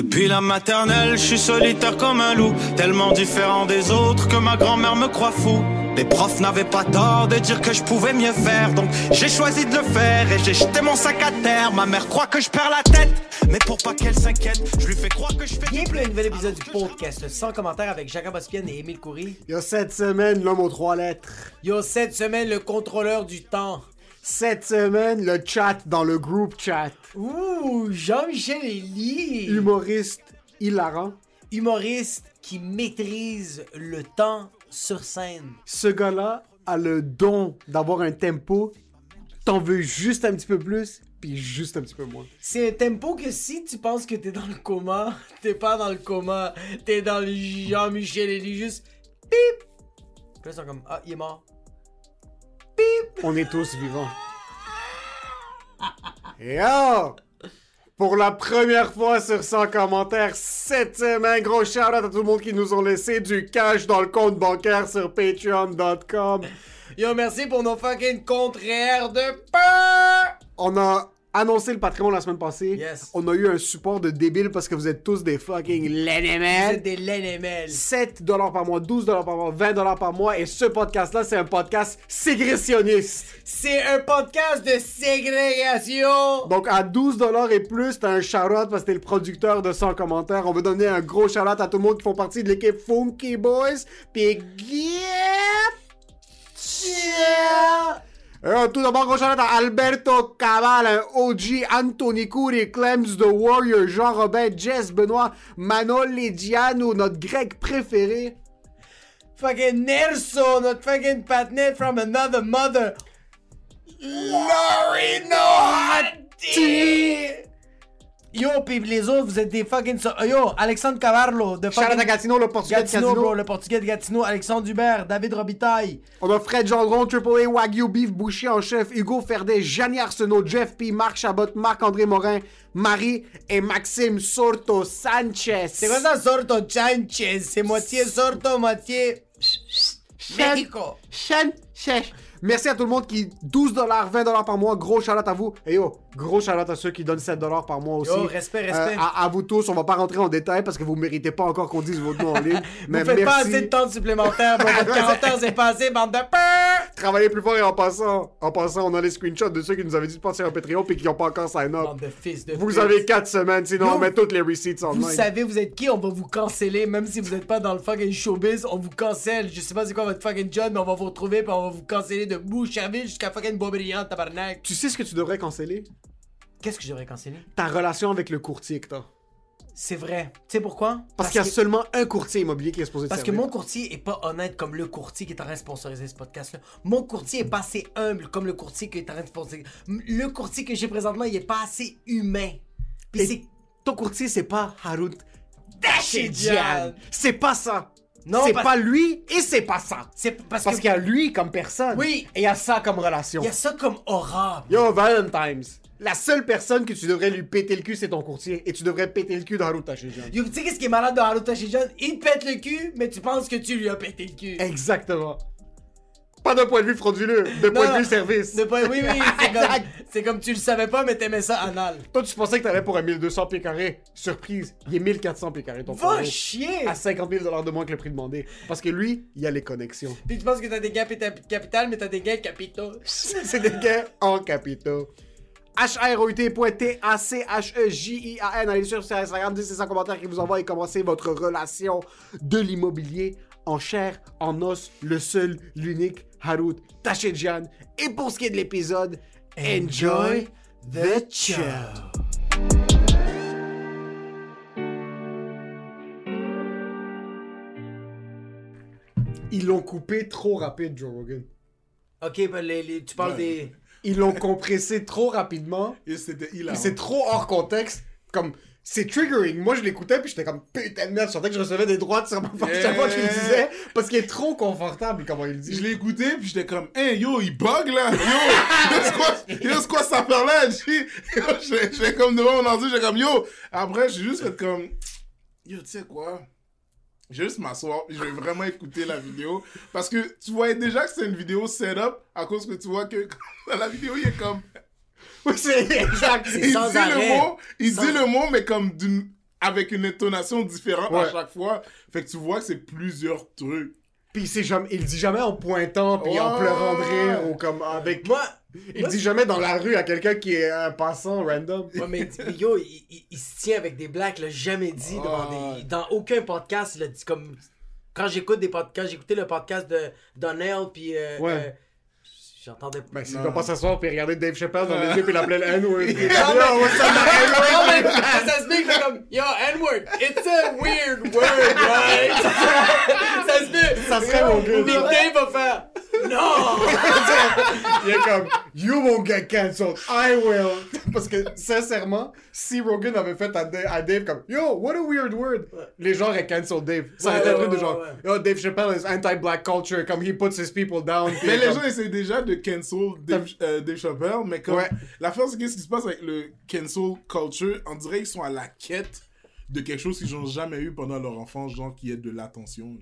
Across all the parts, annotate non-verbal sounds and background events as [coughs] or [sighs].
Depuis la maternelle, je suis solitaire comme un loup, tellement différent des autres que ma grand-mère me croit fou. Les profs n'avaient pas tort de dire que je pouvais mieux faire, donc j'ai choisi de le faire et j'ai jeté mon sac à terre. Ma mère croit que je perds la tête, mais pour pas qu'elle s'inquiète, je lui fais croire que je fais. Bienvenue à un nouvel épisode du podcast sans commentaire avec Jacob Ospian et Émile Coury. Il y a cette semaine, l'homme aux trois lettres. Yo, cette semaine, le contrôleur du temps. Cette semaine, le chat dans le group chat. Ouh, Jean-Michel Elie. Humoriste hilarant. Humoriste qui maîtrise le temps sur scène. Ce gars-là a le don d'avoir un tempo. T'en veux juste un petit peu plus, puis juste un petit peu moins. C'est un tempo que si tu penses que t'es dans le coma, [laughs] t'es pas dans le coma, t'es dans le Jean-Michel Elie, juste pip. Puis là, ils sont comme, ah, il est mort. On est tous vivants. Yo! Pour la première fois sur 100 commentaires cette semaine, gros shout à tout le monde qui nous ont laissé du cash dans le compte bancaire sur patreon.com. Yo, merci pour nos fucking contraires de peur. On a annoncé le Patreon la semaine passée. Yes. On a eu un support de débile parce que vous êtes tous des fucking Vous LNML. êtes des LNML. 7 dollars par mois, 12 dollars par mois, 20 dollars par mois. Et ce podcast-là, c'est un podcast ségressionniste. C'est un podcast de ségrégation. Donc, à 12 dollars et plus, t'as un shout-out parce que t'es le producteur de 100 commentaires. On veut donner un gros shout-out à tout le monde qui font partie de l'équipe Funky Boys. Puis, get... Yeah! Euh, tout d'abord, Alberto Cabal, un OG, Anthony Coury, Clems the Warrior, Jean-Robin, Jess, Benoît, Manol Lidiano, notre grec préféré. Fucking Nerso, notre fucking patinet from another mother. Laurie Nohati. Yo, pis les autres, vous êtes des fucking... so- Yo, Alexandre Cavarlo, de fucking... à Gatineau, le portugais de Gatineau, Casino. bro, le portugais de Gatineau, Alexandre Dubert, David Robitaille. On a Fred Gendron, Triple A, Wagyu Beef, Boucher en chef, Hugo Ferdet, Gianni Arsenault, Jeff P, Marc Chabot, Marc-André Morin, Marie et Maxime Sorto Sanchez. C'est quoi ça, Sorto Sanchez? C'est moitié Sorto, moitié... Mexico. Chen. Merci à tout le monde qui 12 dollars, 20 dollars par mois, gros shout à vous. Et yo, gros shout à ceux qui donnent 7 dollars par mois aussi. Yo, respect, respect. Euh, à, à vous tous, on va pas rentrer en détail parce que vous méritez pas encore qu'on dise votre nom en ligne. [laughs] mais Vous faites pas assez de temps supplémentaire. Votre [laughs] 40 heures, c'est passé, bande de peur. Travaillez plus fort et en passant, en passant, on a les screenshots de ceux qui nous avaient dit de passer un Patreon puis qui ont pas encore sign up. Bande de fils de Vous avez 4 semaines, sinon Yo, on met toutes les receipts en Vous savez, vous êtes qui? On va vous canceller, même si vous êtes pas dans le fucking showbiz, on vous cancelle. Je sais pas c'est quoi votre fucking job, mais on va vous retrouver pis on va vous canceller de Boucherville jusqu'à fucking Boisbriand, tabarnak. Tu sais ce que tu devrais canceller? Qu'est-ce que je devrais canceller? Ta relation avec le courtier que t'as. C'est vrai. Tu sais pourquoi? Parce, qu'il y a que- seulement un courtier immobilier qui est te Parce que mon courtier est pas honnête comme le courtier qui est en train de sponsoriser ce podcast-là. Mon courtier est pas assez humble comme le courtier qui est en train de sponsoriser. Le courtier que j'ai présentement, il est pas assez humain. Puis c'est ton courtier, c'est pas Harut. Dashidian. C'est pas ça. Non, c'est parce- pas lui et c'est pas ça. C'est parce, Parce qu'il y a lui comme personne. Oui. Et il y a ça comme relation. il y a ça comme aura. Yo, Valentine's. La seule personne que tu devrais lui péter le cul, c'est ton courtier. Et tu devrais péter le cul de Harut Dashidian. Yo, tu sais qu'est-ce qui est malade de Haruto Shijon? Il te pète le cul, mais tu penses que tu lui as pété le cul. Exactement. Pas d'un point de vue frauduleux, de Non, point de vue service. De pas- oui, oui, c'est [laughs] comme, c'est comme tu le savais pas, mais t'aimais ça anal. Toi, tu pensais que t'allais pour un 1200 pieds carrés. Surprise, il est 1400 pieds carrés ton Va chier! À 50 000 de moins que le prix demandé. Parce que lui, il a les connexions. Puis tu penses que t'as des gains pita- capital, mais t'as des gains capitaux. [laughs] C'est des gains en capitaux. H-R-O-U-T.T-A-C-H-E-J-I-A-N. Allez sur Instagram, dites un commentaire qui vous envoie et commencez votre relation de l'immobilier en chair, en os, le seul, l'unique, Harut Tachedjian. Et pour ce qui est de l'épisode, enjoy the show. Ils l'ont coupé trop rapide, Joe Rogan. Ok, ben, les, les- tu parles Ouais. des. Ils l'ont compressé trop rapidement. Et c'était c'est trop hors contexte. Comme, c'est triggering. Moi, je l'écoutais, puis j'étais comme, putain de merde, je sentais que je recevais des droites sur ma face chaque fois qu'il le disait. Parce qu'il est trop confortable, comment il Je dit. l'ai écouté, puis j'étais comme, hey yo, il bug là! Yo! C'est quoi, yo, quoi yo, J'étais j'étais comme devant mon ordi, j'étais comme, yo! Après, j'ai juste fait comme, yo, tu sais quoi? Je vais juste m'asseoir, je vais vraiment écouter la vidéo. Parce que tu voyais déjà que c'est une vidéo setup, à cause que tu vois que dans [laughs] la vidéo, il est comme. Oui, c'est exact. [laughs] Il sans dit arrêt. le mot, il Sans- dit le mot, mais comme d'une. Avec une intonation différente à chaque fois. Fait que tu vois que c'est plusieurs trucs. Puis c'est jamais, il dit jamais en pointant, puis en pleurant de rire, ou comme avec. Moi. Il dit jamais dans la rue à quelqu'un qui est un passant random. Ouais, mais mais yo, il, il- il se tient avec des blacks, il l'a jamais dit devant Ah. des- dans aucun podcast, il a dit comme. Quand j'écoute des podcasts, j'écoutais le podcast de Donnell, puis. euh, Ouais. euh, J'entendais. Ben, s'il doit pas s'asseoir puis regarder Dave Chappelle dans les yeux puis l'appeler le N-word. [laughs] [laughs] Non, mais- ça se met fait comme Yo, N-word, it's a weird word, right? [laughs] ça se met. Ça serait mon gars, Big. Dave va faire Non! Il est comme, you won't get cancelled, I will. Parce que, sincèrement, si Rogan avait fait à Dave, à Dave comme, yo, what a weird word, les gens auraient cancel Dave. Ça aurait été un truc de genre, ouais. yo, Dave Chappelle is anti-black culture, comme he puts his people down. Mais les comme- gens essaient déjà de cancel Dave, euh, Dave Chappelle, mais comme Ouais. l'affaire c'est qu'est-ce qui se passe avec le cancel culture, on dirait qu'ils sont à la quête de quelque chose qu'ils n'ont jamais eu pendant leur enfance, genre qui est de l'attention.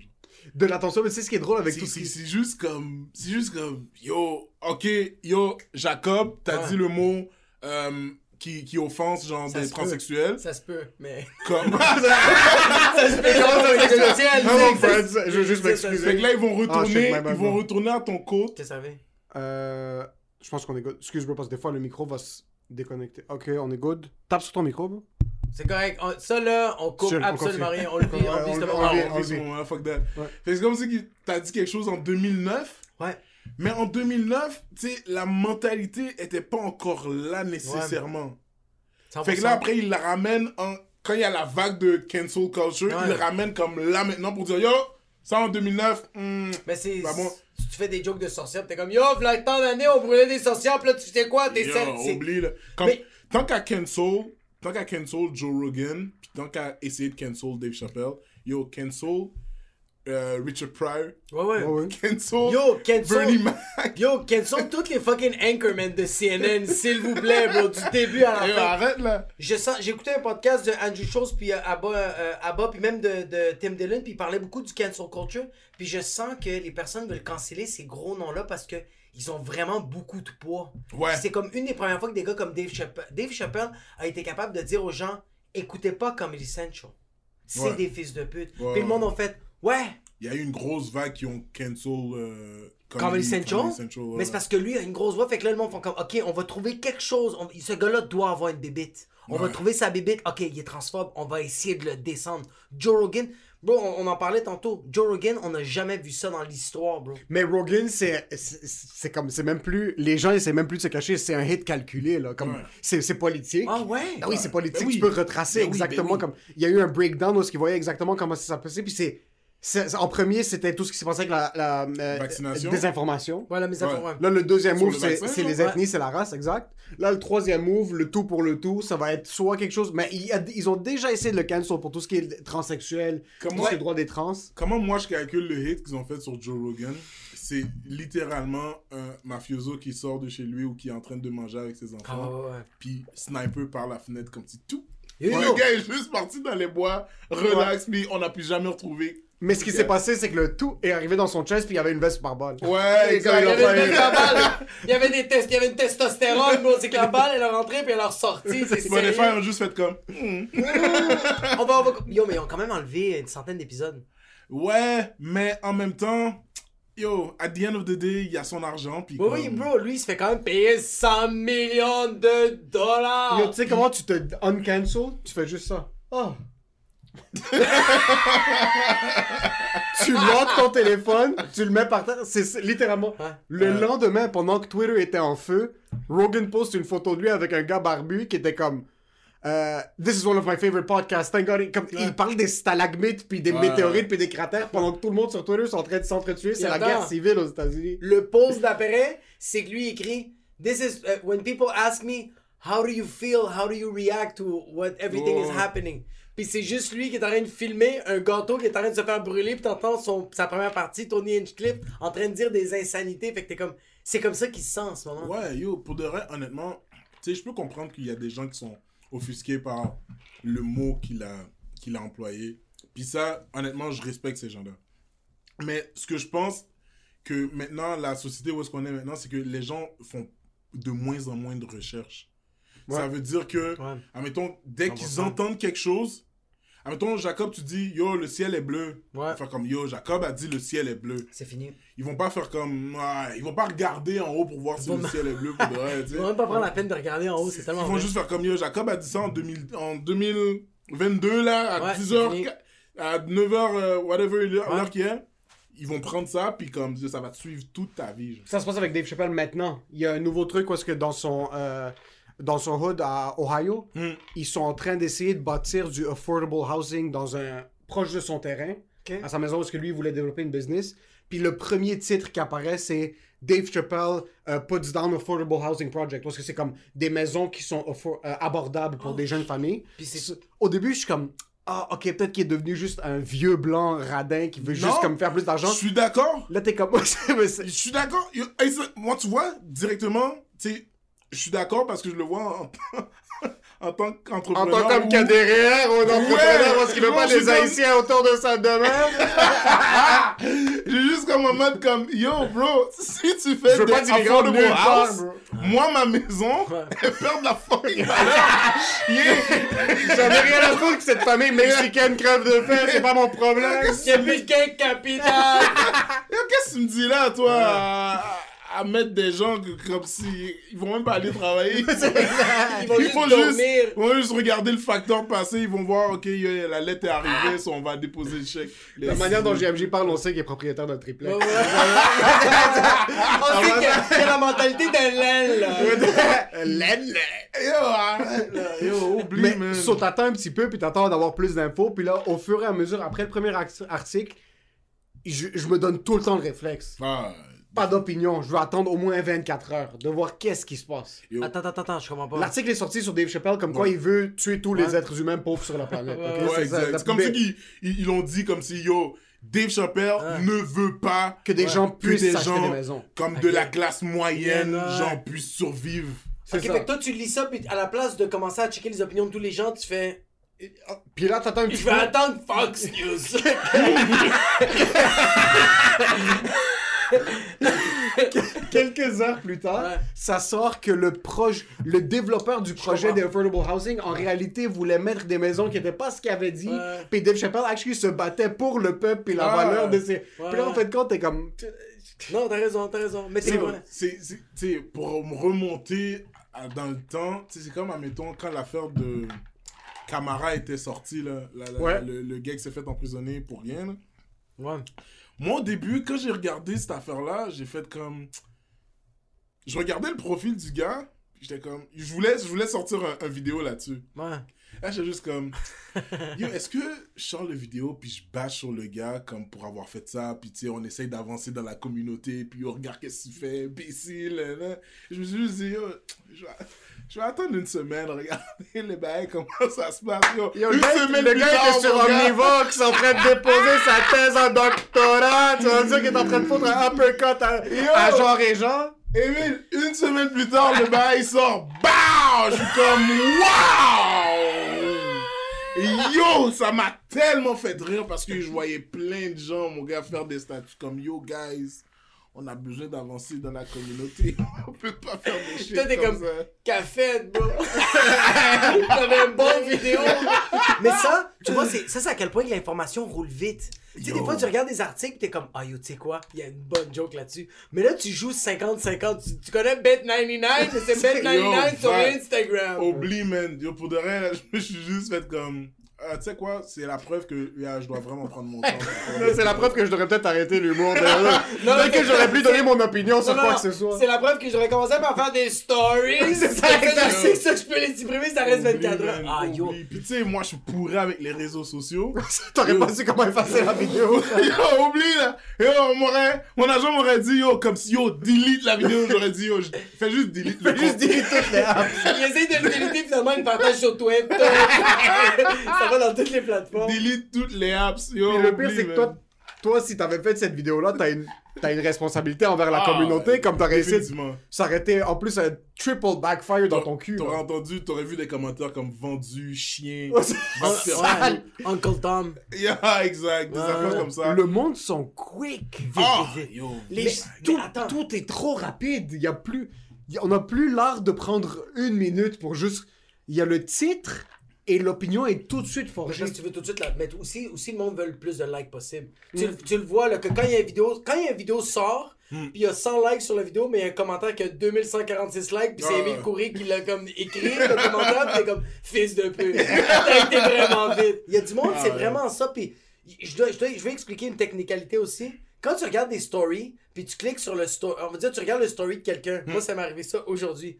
De l'attention, mais sais ce qui est drôle avec C'est tout ce c'est- qui... c'est juste comme, c'est juste comme, yo, ok, yo, Jacob, t'as Ouais. dit le mot euh, qui, qui offense genre Ça des transsexuels, Ça se peut, mais. comme. [laughs] [laughs] Ça se peut, fait Hello, friends, je veux juste C'est ça, fait que m'excuser. là ils vont Ah, retourner, bad, ils vont retourner à ton côte. Tu savais? Euh, je pense qu'on est good. Excuse-moi, parce que des fois, le micro va se déconnecter. Ok, on est good. Tape sur ton micro, bro. C'est correct. On- ça là, on coupe Chill, absolument rien. On le vit, on Ouais, le vit, on- plaît. on fuck that. Fait que c'est comme si t'as dit quelque chose en 2009, Ouais. mais en 2009, tu sais, la mentalité était pas encore là nécessairement. Fait que là, 100%. après, il la ramène en... Quand il y a la vague de cancel culture, Ouais. il le ramène comme là maintenant pour dire, yo, ça en 2009, hmm, Mais c'est. Bah bon. Tu fais des jokes de sorcières, t'es comme Yo, v'là tant d'années, on brûlait des sorcières, pis là, tu sais quoi, t'es yo, oublie, là. Comme- Mais- Tant qu'à cancel, tant qu'à cancel Joe Rogan, puis tant qu'à essayer de cancel Dave Chappelle, yo, cancel euh, Richard Pryor, Ouais, ouais. Ouais, ouais. cancel Yo, cancel. Bernie Mac. Yo, cancel toutes les fucking anchormen de CNN, s'il vous plaît, bro, du début à la Yo, fin. arrête là. Je sens, j'ai écouté un podcast de Andrew Schultz puis euh, Abba, euh, Abba puis même de, de Tim Dillon puis il parlait beaucoup du cancel culture puis je sens que les personnes veulent canceller ces gros noms là parce que ils ont vraiment beaucoup de poids. Ouais. C'est comme une des premières fois que des gars comme Dave Chappelle, Dave Chappelle a été capable de dire aux gens écoutez pas Comedy Central. C'est Ouais. des fils de pute. Ouais, puis le monde a fait ouais, Il y a eu une grosse vague qui ont cancel euh, Comedy Central. Comedy Central, ouais. Mais c'est parce que lui a une grosse voix, fait que là, le monde font comme, OK, on va trouver quelque chose. On- ce gars-là doit avoir une bébite. On va trouver sa bébite. OK, il est transphobe. On va essayer de le descendre. Joe Rogan, bro, on, on en parlait tantôt. Joe Rogan, on n'a jamais vu ça dans l'histoire, bro. Mais Rogan, c'est comme c'est même plus les gens essaient même plus de se cacher, c'est un hit calculé là, comme Ouais. c'est c'est politique. Ah ouais? Ah oui, c'est politique, Ben oui. tu peux retracer Ben exactement ben oui. comme il y a eu un breakdown où ce qu'ils voyaient exactement comment ça s'est passé puis c'est- en premier, c'était tout ce qui s'est passé avec la, la euh, Vaccination. désinformation. Voilà, mes Ouais. Là, le deuxième move, le c'est les Ouais. ethnies, c'est la race, exact. Là, le troisième move, le tout pour le tout, ça va être soit quelque chose. Mais il y a- ils ont déjà essayé de le cancel pour tout ce qui est transsexuel, Comment- tout ce qui est droit des trans. Comment moi je calcule le hit qu'ils ont fait sur Joe Rogan C'est littéralement un mafioso qui sort de chez lui ou qui est en train de manger avec ses enfants. Ah ouais. Puis sniper par la fenêtre comme si tout. Yo, Le yo. gars est juste parti dans les bois, relax, puis on n'a plus jamais retrouvé. Mais ce qui s'est passé, c'est que le tout est arrivé dans son chest, puis il y avait une veste par balle. Ouais, Les gars, exact. ils Il y ont avait, pas une balle. [laughs] il y avait des tests, il y avait une testostérone, bro. C'est que la balle, elle est rentrée puis elle est ressortie. [laughs] C'est Spotify sérieux. ont juste fait comme. [laughs] Hmm. on va, on va... Yo, mais ils ont quand même enlevé une centaine d'épisodes. Ouais, mais en même temps, yo, at the end of the day, il y a son argent. Puis Oui, oui, comme- bro, lui, il se fait quand même payer 100 millions de dollars. Yo, tu sais comment tu te uncancel? Tu fais juste ça. Oh. Tu montes ton téléphone, tu le mets par terre. C'est littéralement. Ouais. Le lendemain, pendant que Twitter était en feu, Rogan poste une photo de lui avec un gars barbu qui était comme. euh, This is one of my favorite podcasts. Thank God. Comme, Il parle des stalagmites, puis des Ouais. météorites, puis des cratères, pendant que tout le monde sur Twitter sont en train de s'entretuer. C'est la attends. guerre civile aux États-Unis. Le pause d'après, c'est que lui écrit This is uh, when people ask me how do you feel, how do you react to what everything is Oh. happening? Puis c'est juste lui qui est en train de filmer un gâteau qui est en train de se faire brûler, puis t'entends son sa première partie, Tony Hinchcliffe, en train de dire des insanités. Fait que t'es comme, c'est comme ça qu'il se sent en ce moment. Ouais, yo, pour de vrai, honnêtement, tu sais, je peux comprendre qu'il y a des gens qui sont offusqués par le mot qu'il a, qu'il a employé. Puis ça, honnêtement, je respecte ces gens-là. Mais ce que je pense que maintenant, la société où est-ce qu'on est maintenant, c'est que les gens font de moins en moins de recherches. Ça veut dire que, Ouais. admettons, dès qu'ils 100%. entendent quelque chose, admettons, Jacob, tu dis, yo, le ciel est bleu. Ouais. Ils vont faire comme, yo, Jacob a dit le ciel est bleu. C'est fini. Ils vont pas faire comme, ouais, ils vont pas regarder en haut pour voir si le ciel est bleu pour de vrai, [laughs] Ils vont même pas prendre la peine de regarder en haut, c'est tellement Ils vont vrai. juste faire comme yo. Jacob a dit ça en, 2000, en 2022, là, à Ouais, 10h, c'est fini. à 9h, euh, whatever l'heure Ouais. l'heure qu'il est. Ils vont prendre ça, puis comme ça va te suivre toute ta vie. genre. Ça se passe avec Dave Chappelle maintenant. Il y a un nouveau truc où est-ce que dans son, euh, dans son hood à Ohio, Hmm. ils sont en train d'essayer de bâtir du affordable housing dans un proche de son terrain, à sa maison parce que lui il voulait développer une business. Puis le premier titre qui apparaît c'est Dave Chappelle euh, puts down affordable housing project parce que c'est comme des maisons qui sont euh, abordables pour des jeunes familles. Puis c'est- Au début je suis comme ah ok peut-être qu'il est devenu juste un vieux blanc radin qui veut juste comme faire plus Je d'argent. suis d'accord. Là t'es comme [laughs] Je suis d'accord. Moi, tu vois, directement, tu sais, je suis d'accord parce que je le vois en, [laughs] en tant En qu'entrepreneur. tant qu'homme ou- qui a des REER ou un entrepreneur parce qu'il veut pas comme- haïtiens autour de sa demeure. [laughs] J'ai juste comme un mode comme Yo, bro, si tu fais Je veux des pas affordable house, moi, ma maison, elle perd de la fucking [laughs] valeur. Yeah. J'en ai rien à foutre que cette famille mexicaine crève de faim, c'est pas mon problème. A plus de gain capital! Yo, Qu'est-ce que tu me dis là, toi, à, mettre des gens que- comme si ils vont même pas aller travailler. [laughs] Ils vont Ils juste vont dormir. juste, ils vont juste regarder le facteur passé, ils vont voir, ok, la lettre est arrivée, so on va déposer le chèque. La manière dont JMJ parle, on sait qu'il est propriétaire d'un triplex. [laughs] [laughs] On sait qu'il a- la mentalité d'un laine. Laine. Yo, oublie, Mais man. so, t'attends un petit peu, puis t'attends d'avoir plus d'infos, puis là, au fur et à mesure, après le premier article, je, je me donne tout le temps le réflexe. Ah, Pas d'opinion, je veux attendre au moins 24 heures, de voir qu'est-ce qui se passe. yo. Attends, attends, attends, je comprends pas. L'article est sorti sur Dave Chappelle comme quoi il veut tuer tous les êtres humains pauvres sur la planète. Ouais, C'est exact. ça, C'est comme si qu'ils ils, ils l'ont dit comme si, yo, Dave Chappelle Ouais. ne veut pas que des gens que puissent des gens des maisons. comme de la classe moyenne, Ouais. genre, puissent survivre. C'est Ok, ça. fait que toi, tu lis ça, puis à la place de commencer à checker les opinions de tous les gens, tu fais. Puis là, t'attends un Je petit vais peu. attendre Fox News. [laughs] [laughs] [laughs] Quelques heures plus tard, Ouais. ça sort que le proche, le développeur du projet comprends. de Affordable Housing, en réalité, voulait mettre des maisons qui n'étaient pas ce qu'il avait dit. Ouais. Puis Dave Chappelle, actually, se battait pour le peuple et la valeur de ses. Puis là, en fait, de compte, t'es comme. non, t'as raison, t'as raison. Mais c'est vrai. c'est, pour me remonter à- dans le temps, c'est comme, admettons, quand l'affaire de Camara était sortie, là, la- la- Ouais. le, le gars qui s'est fait emprisonner pour rien. là. Ouais. Moi, au début, quand j'ai regardé cette affaire-là, j'ai fait comme... Je regardais le profil du gars, j'étais comme... Je voulais, je voulais sortir un, un vidéo là-dessus. Ouais. Là, j'étais juste comme... [laughs] Yo, est-ce que je sors le vidéo, puis je bâche sur le gars, comme pour avoir fait ça, puis tu sais, on essaye d'avancer dans la communauté, puis on regarde qu'est-ce qu'il fait, imbécile, là, là. Je me suis juste dit, yo, je vais, je vais attendre une semaine, regarder [laughs] les bails, comment ça se passe, yo. Yo, une semaine le gars était sur. Omnivox en train de déposer sa thèse en doctorat. Tu vas dire qu'il est en train de foutre un uppercut à, à genre et genre. Émile, une semaine plus tard, le bail sort. BAM! Je suis comme Waouh! Yo, ça m'a tellement fait rire parce que je voyais plein de gens, mon gars, faire des statuts comme Yo, guys, on a besoin d'avancer dans la communauté. [laughs] on peut pas faire des shit Toi, t'es comme, comme- ça. Café, bro. J'avais [laughs] une bonne vidéo. [laughs] Mais ça, tu vois, c'est, ça, c'est à quel point que l'information roule vite. Tu sais, des fois, tu regardes des articles, t'es comme, ah yo, tu sais quoi, il y a une bonne joke là-dessus. Mais là, tu joues 50-50. Tu, tu connais Bet99, mais c'est Bet99 sur. Instagram. Oublie, man. Yo, pour de vrai, je me suis juste fait comme. Ah, tu sais quoi, c'est la preuve que yeah, je dois vraiment prendre mon temps. [laughs] C'est la preuve que je devrais peut-être arrêter l'humour. [laughs] Non, Peut-être que j'aurais pu donner mon opinion sur Non, quoi non, que ce soit. C'est la preuve que j'aurais commencé par faire des stories. [laughs] C'est ça, ça, je peux les supprimer, ça reste Oublie, 24 heures. Ah yo. oublie. Puis tu sais, moi, je suis pourri avec les réseaux sociaux. T'aurais pas su comment effacer la vidéo. yo, oublie là. Yo, on m'aurait, mon agent m'aurait dit, yo, comme si, yo, delete la vidéo. J'aurais dit, yo, fais juste delete le Fais juste dire toutes les apps. Il essaye de le déliter, finalement, il partage sur Twitter. Va dans toutes les plateformes. Delete toutes les apps. Yo, Puis le pire, c'est que toi, toi, si t'avais fait cette vidéo-là, t'as une, t'as une responsabilité envers la Ah, communauté, comme t'aurais essayé. de- Effectivement. Ça aurait été en plus un triple backfire dans ton cul. T'aurais entendu, t'aurais vu des commentaires comme vendu, chien. Ouais, [laughs] sale. Uncle Tom. Yeah, exact. Des affaires comme ça. Le monde sont quick. Vite, vite. yo. Les- Mais mais tout, attends. tout est trop rapide. Il y a plus, y a- on n'a plus l'art de prendre une minute pour juste. Il y a le titre et l'opinion est tout de suite forgée. parce que tu veux tout de suite la mettre. Aussi, aussi, le monde veut le plus de likes possible. Tu, le- tu le vois, là, que quand il y a une vidéo, quand il y a une vidéo sort, puis il y a 100 likes sur la vidéo, mais il y a un commentaire qui a 2146 likes, puis c'est Ah. Émile Coury qui l'a comme écrit, le commentaire, puis t'es comme, fils de pute. [laughs] T'as été vraiment vite. Il y a du monde, Ah, c'est ouais. vraiment ça, puis je, dois, je, dois- je vais expliquer une technicalité aussi. Quand tu regardes des stories, puis tu cliques sur le story, on va dire, tu regardes le story de quelqu'un. Moi, ça m'est arrivé ça aujourd'hui.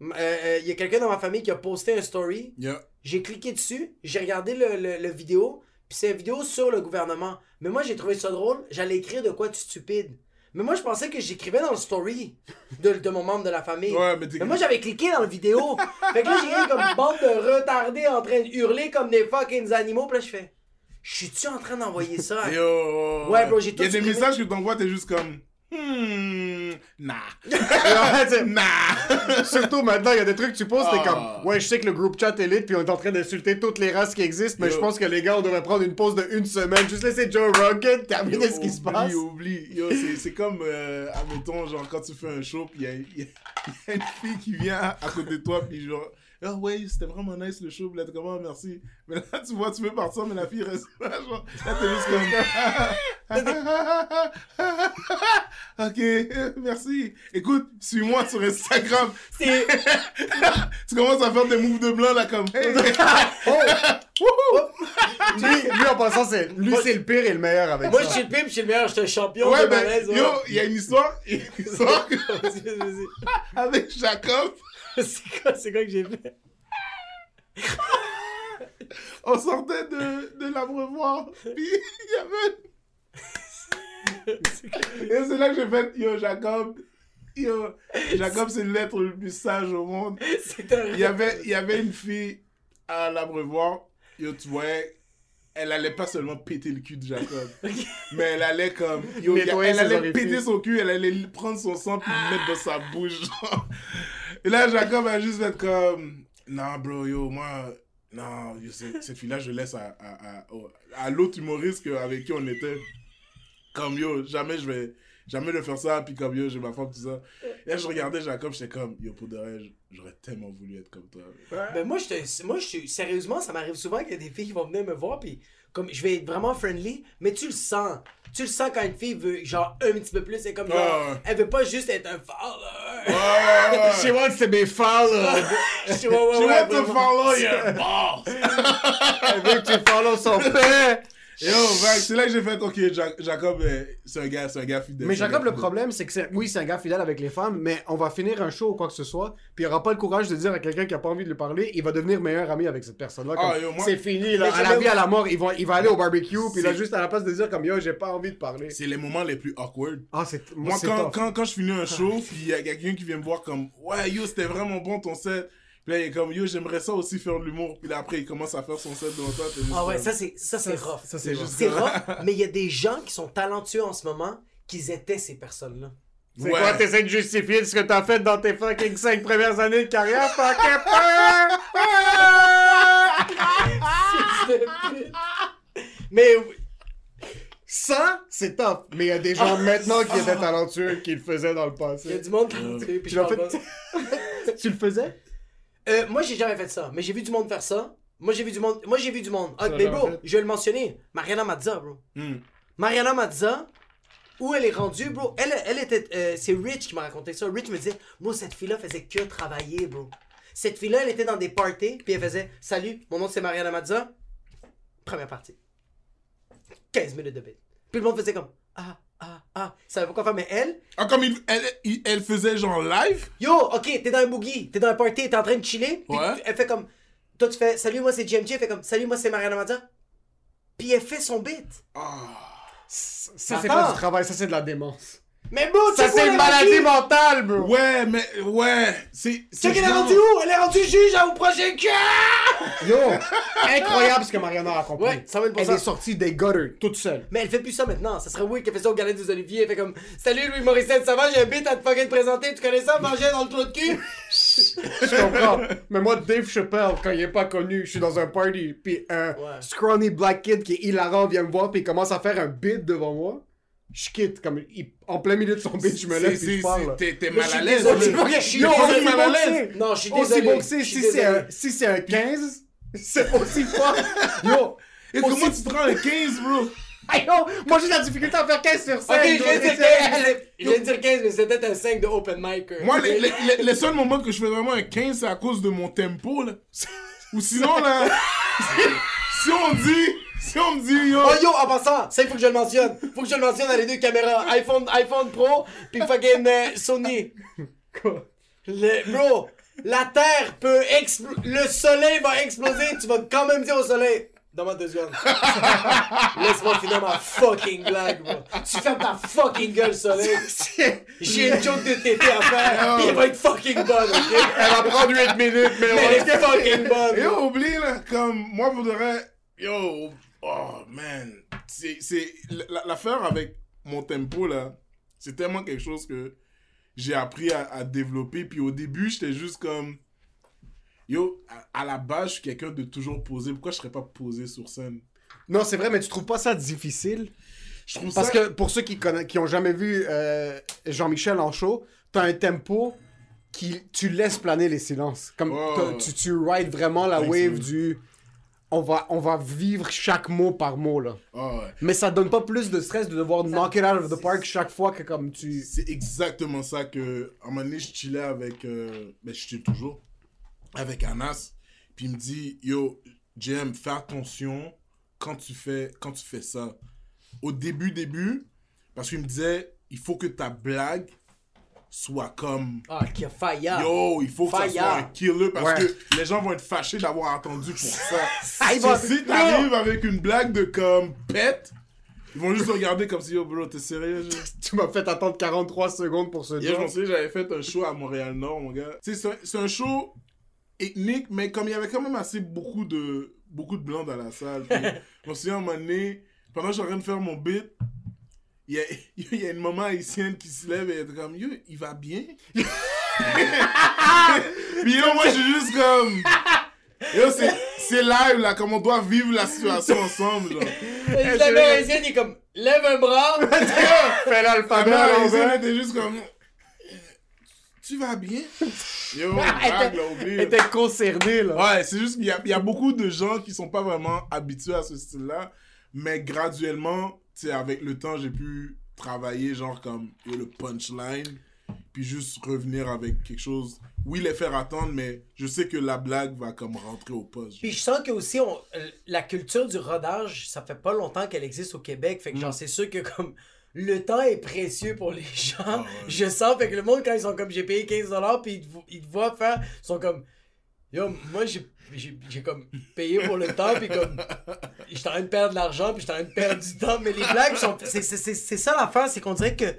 Euh, euh, Il y a quelqu'un dans ma famille qui a posté un story, Yeah. J'ai cliqué dessus, j'ai regardé le, le- le vidéo, puis c'est une vidéo sur le gouvernement. Mais moi, j'ai trouvé ça drôle, j'allais écrire de quoi de stupide. Mais moi, je pensais que j'écrivais dans le story de, de mon membre de la famille. Ouais, mais Mais moi, j'avais cliqué dans la vidéo. [laughs] fait que là, j'ai rien comme bande de retardés en train de hurler comme des fucking animaux. Puis là, je fais, je suis-tu en train d'envoyer ça? Yo. Ouais, bro, j'ai Il y tout a des messages que t'envoies, t'es juste comme. Hmm. Nah. T'sais, Nah. Surtout maintenant, il y a des trucs que tu poses, t'es Ah. comme, ouais, je sais que le groupe chat lit, puis on est en train d'insulter toutes les races qui existent, mais Yo. je pense que les gars, on devrait prendre une pause de une semaine, juste laisser Joe Rogan terminer Yo, ce qui se oublie, passe. Oublie, Yo, c'est, c'est comme, euh, admettons, genre, quand tu fais un show, puis il y y a- il y a une fille qui vient à, à côté de toi, puis genre, ah ouais, c'était vraiment nice le show, puis là, t'es comme, merci. Mais là, tu vois, tu veux partir, mais la fille reste là, genre, là, t'es juste comme, [laughs] ok, merci. Écoute, suis-moi sur Instagram. C'est. [laughs] tu commences à faire des moves de blanc, là, comme, hey. [laughs] Lui, lui, en passant, c'est, lui, c'est le pire et le meilleur avec Moi, ça. je suis le pire, je suis le meilleur, je suis un champion Ouais, de ben, malaise. ouais. yo, il y a une histoire, il y a une histoire que- Vas-y, vas-y. avec Jacob. [laughs] c'est quoi, c'est quoi que j'ai fait? [laughs] on sortait de, de l'abreuvoir, puis il y avait... Et c'est là que j'ai fait, yo, Jacob, yo, Jacob, c'est l'être le plus sage au monde. [laughs] Il y avait, il y avait une fille à l'abreuvoir, yo, tu voyais, elle allait pas seulement péter le cul de Jacob, [laughs] mais elle allait comme, yo, a- elle allait péter son cul, elle allait prendre son sang puis le mettre dans sa bouche, genre. Et là, Jacob a juste fait comme, non, bro, yo, moi, non, yo, cette, fille-là, je laisse à, à, à, à l'autre humoriste avec qui on était. Comme, yo, jamais je vais, jamais le faire ça, puis comme, yo, j'ai ma femme, tout ça. Et là, je regardais Jacob, j'étais comme, yo, pour de vrai, j'aurais tellement voulu être comme toi. Ben moi, je moi, je suis sérieusement, ça m'arrive souvent qu'il y a des filles qui vont venir me voir, puis comme je vais être vraiment friendly, mais tu le sens. Tu le sens quand une fille veut, genre, un petit peu plus, c'est comme, genre, Ouais, ouais. elle veut pas juste être un follower. Ouais, She wants to be followed. Vois, te vraiment. follow, [laughs] you're [laughs] boss. Elle veut que tu follow son père. Yo, c'est là que j'ai fait, ok, Ja- Jacob, euh, c'est un gars, c'est un gars fidèle. Mais Jacob, le problème, c'est que oui, c'est un gars fidèle avec les femmes, mais on va finir un show ou quoi que ce soit, puis il aura pas le courage de dire à quelqu'un qui a pas envie de lui parler, il va devenir meilleur ami avec cette personne-là. Ah, moi- C'est fini, là, à la vie, à la mort, il va, il va aller au barbecue, puis là, juste à la place de dire comme yo, j'ai pas envie de parler. C'est les moments les plus awkward. Ah. Moi, c'est quand, quand, quand je finis un show, puis il y a quelqu'un qui vient me voir comme, ouais, yo, c'était vraiment bon ton set. Puis là, il est comme, yo, j'aimerais ça aussi faire de l'humour. Puis là, après, il commence à faire son set devant toi. Ah ouais, comme- ça c'est, ça c'est rough. ça, c'est rough. C'est rough, mais il y a des gens qui sont talentueux en ce moment, qu'ils étaient ces personnes-là. C'est Ouais. quoi, t'essaies de justifier ce que t'as fait dans tes fucking 5 premières années de carrière? Mais Ça, c'est top. Mais il y a des gens maintenant qui étaient talentueux qui le faisaient dans le Il y a passé. du monde qui parle fait. [laughs] tu le faisais? Euh, moi, j'ai jamais fait ça, mais j'ai vu du monde faire ça. Moi, j'ai vu du monde. Moi, j'ai vu du monde. Ah, mais bro, fait? je vais le mentionner. Mariana Mazza, bro. Hmm. Mariana Mazza, où elle est rendue, bro. Elle, elle était. euh, c'est Rich qui m'a raconté ça. Rich me disait, bro, cette fille-là faisait que travailler, bro. Cette fille-là, elle était dans des parties, puis elle faisait, salut, mon nom c'est Mariana Mazza. Première partie. 15 minutes de bête. Puis le monde faisait comme, ah, ah, ah. Il savait pas quoi faire, mais elle, Ah, comme il- elle, il- elle faisait genre live? Yo, ok, t'es dans un boogie, t'es dans un party, t'es en train de chiller, puis Ouais. elle fait comme. Toi, tu fais Salut, moi c'est GMG, elle fait comme Salut, moi c'est Mariana Mazza. Puis elle fait son beat. Ça, c'est Attends. pas du travail, ça, c'est de la démence. Mais bro, Ça, c'est une maladie mentale, bro. Ouais, mais ouais, c'est. c'est Check, elle est genre- rendue où? Elle est rendue juge au prochain cas Yo, incroyable ce que Mariana a accompli. Ouais, 100 000 Elle est sortie des gutters toute seule. Mais elle fait plus ça maintenant. Ça serait oui qu'elle fait ça au Galet des Oliviers. Elle fait comme Salut Louis Morissette, ça va? J'ai un beat à te fucking présenter. Tu connais ça? Manger dans le trou de cul? Je comprends. Mais moi, Dave Chappelle, quand il est pas connu, je suis dans un party, puis un Ouais. scrawny black kid qui est hilarant vient me voir, puis il commence à faire un beat devant moi. Je quitte, comme il- en plein milieu de son beat, je me lève puis je parle. T'es mal à l'aise. Je suis mal à bon que l'aise. c'est. Non, je suis Aussi désolé. bon que c'est, si c'est un, si c'est un 15, c'est aussi fort. [laughs] Yo, Et comment tu te rends à 15, bro moi j'ai de la difficulté à faire 15 sur 5. Ok, je de dire 15, [laughs] je viens de dire 15, mais c'était un 5 de open mic. euh. Moi, les seuls moments que je fais vraiment un 15, c'est à cause de mon tempo, là. [laughs] Ou sinon, là, si on dit, si on me dit, yo, Oh yo, en passant, ça il faut que je le mentionne. Faut que je le mentionne dans les deux caméras. iPhone, iPhone Pro, puis fucking euh, Sony. Le, bro, la Terre peut exploser. Le soleil va exploser. Tu vas quand même dire au soleil. Donne-moi deux secondes. [laughs] Laisse-moi finir ma fucking blague, bro. Tu fermes ta fucking gueule, soleil. [laughs] J'ai une joke de tété à faire, pis elle va être fucking bonne, ok? Elle va prendre 8 minutes, mais on Mais va elle est fucking bonne. yo, oublie, là, comme, moi, vrai, yo, oh, man, c'est, c'est, la- l'affaire avec mon tempo, là, c'est tellement quelque chose que j'ai appris à, à développer, puis au début, j'étais juste comme, yo, à, à la base, je suis quelqu'un de toujours posé, pourquoi je serais pas posé sur scène? Non, c'est vrai, mais tu trouves pas ça difficile? Je trouve Parce ça... que pour ceux qui, conna- qui ont jamais vu euh, Jean-Michel en show, t'as un tempo qui tu laisses planer les silences. Comme ouais. tu, tu rides vraiment la wave du on va, on va vivre chaque mot par mot là. Ah ouais. Mais ça donne pas plus de stress de devoir knock it out of the park chaque fois que comme tu. C'est exactement ça que, à un moment donné, je chillais avec, euh, ben, je chill toujours, avec Anas, puis il me dit, yo, JM, fais attention quand tu fais, quand tu fais ça. Au début, début, parce qu'il me disait, il faut que ta blague soit comme, Ah, qui a failli. yo, il faut que ça Fire. soit un killer, parce Ouais. que les gens vont être fâchés d'avoir attendu pour [laughs] ça. Ah, si t'arrives avec une blague de comme, pète, ils vont juste regarder comme si, yo, bro, t'es sérieux? [laughs] Tu m'as fait attendre 43 secondes pour ce Hier, je souviens, j'avais fait un show à Montréal-Nord, mon gars. C'est un- c'est un show ethnique, mais comme il y avait quand même assez beaucoup de, beaucoup de blancs dans la salle. puis [laughs] je me souviens, à un moment donné, pendant que je suis en train de faire mon beat, il y [laughs] y a une maman haïtienne qui se lève et elle est comme, yo, il va bien? [laughs] Puis yo, moi, je suis juste comme... Yo, c'est- c'est live, là, comme on doit vivre la situation ensemble, genre. La mère haïtienne, il est comme, lève un bras. [laughs] Fais La l'alphabet mère à haïtienne était juste comme... Tu vas bien? Yo, Elle blague, était- là, oublie. Elle était concernée là. Ouais, c'est juste qu'il y y a beaucoup de gens qui sont pas vraiment habitués à ce style-là, mais graduellement, tu sais, avec le temps, j'ai pu travailler genre comme le punchline, puis juste revenir avec quelque chose. Oui, les faire attendre, mais je sais que la blague va comme rentrer au poste. Puis je sens que aussi on, euh, la culture du rodage, ça fait pas longtemps qu'elle existe au Québec. Fait que Mm. genre c'est sûr que comme le temps est précieux pour les [laughs] gens. Ah Je sens fait que le monde quand ils sont comme j'ai payé 15 dollars puis ils, ils te voient faire, ils sont comme yo moi j'ai j'ai j'ai comme payé pour le temps puis comme j'étais en train de perdre de l'argent puis j'étais en train de perdre du temps mais les blagues sont c'est ça l'affaire c'est qu'on dirait que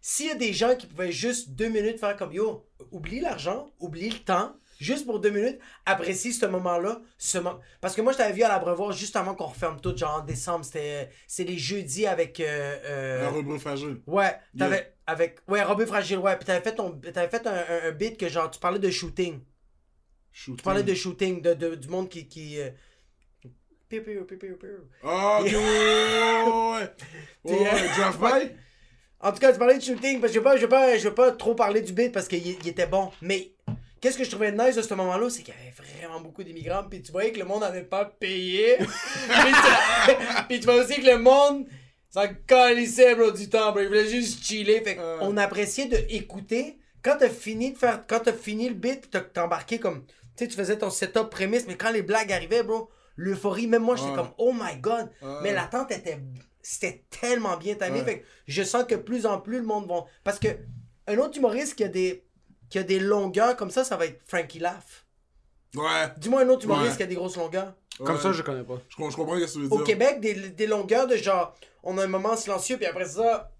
s'il y a des gens qui pouvaient juste deux minutes faire comme yo, oublie l'argent, oublie le temps, juste pour deux minutes, apprécie ce moment-là. Ce mo- Parce que moi, je t'avais vu à l'Abreuvoir juste avant qu'on referme tout, genre en décembre. C'était c'est les jeudis avec. euh, euh, fragile. Ouais, t'avais. Avec. Ouais, Robin Fragile, ouais. Puis t'avais fait, ton... t'avais fait un, un, un beat que genre, tu parlais de shooting. Shooting. Tu parlais de shooting, de, de- du monde qui. qui euh, Piu, piu, piu, piu, piu. Ah, ok, ouais, ouais, ouais, Draft [laughs] [laughs] by? En tout cas, tu parlais de shooting, parce que je veux pas, je veux pas, je veux pas trop parler du beat parce qu'il il était bon. Mais qu'est-ce que je trouvais nice à ce moment-là, c'est qu'il y avait vraiment beaucoup d'immigrants, puis tu voyais que le monde n'avait pas payé. [laughs] puis, tu, vois aussi que le monde s'en calissait, bro, du temps, bro. Il voulait juste chiller. Fait on appréciait de écouter. Quand t'as fini de faire, quand t'as fini le beat, t'as embarqué comme, sais, tu faisais ton setup prémisse, mais quand les blagues arrivaient, bro, l'euphorie, même moi, j'étais Ouais. comme, oh my god. Ouais. Mais l'attente était, c'était tellement bien timé. Ouais. Fait que je sens que plus en plus le monde va. Parce que un autre humoriste qui a des, qui a des longueurs comme ça, ça va être Frankie Laff. Ouais. Dis-moi un autre humoriste Ouais. qui a des grosses longueurs. Comme ouais. ça, je connais pas. Je, com- je comprends ce que tu veux Au dire. Québec, des, des longueurs de genre, on a un moment silencieux, puis après ça,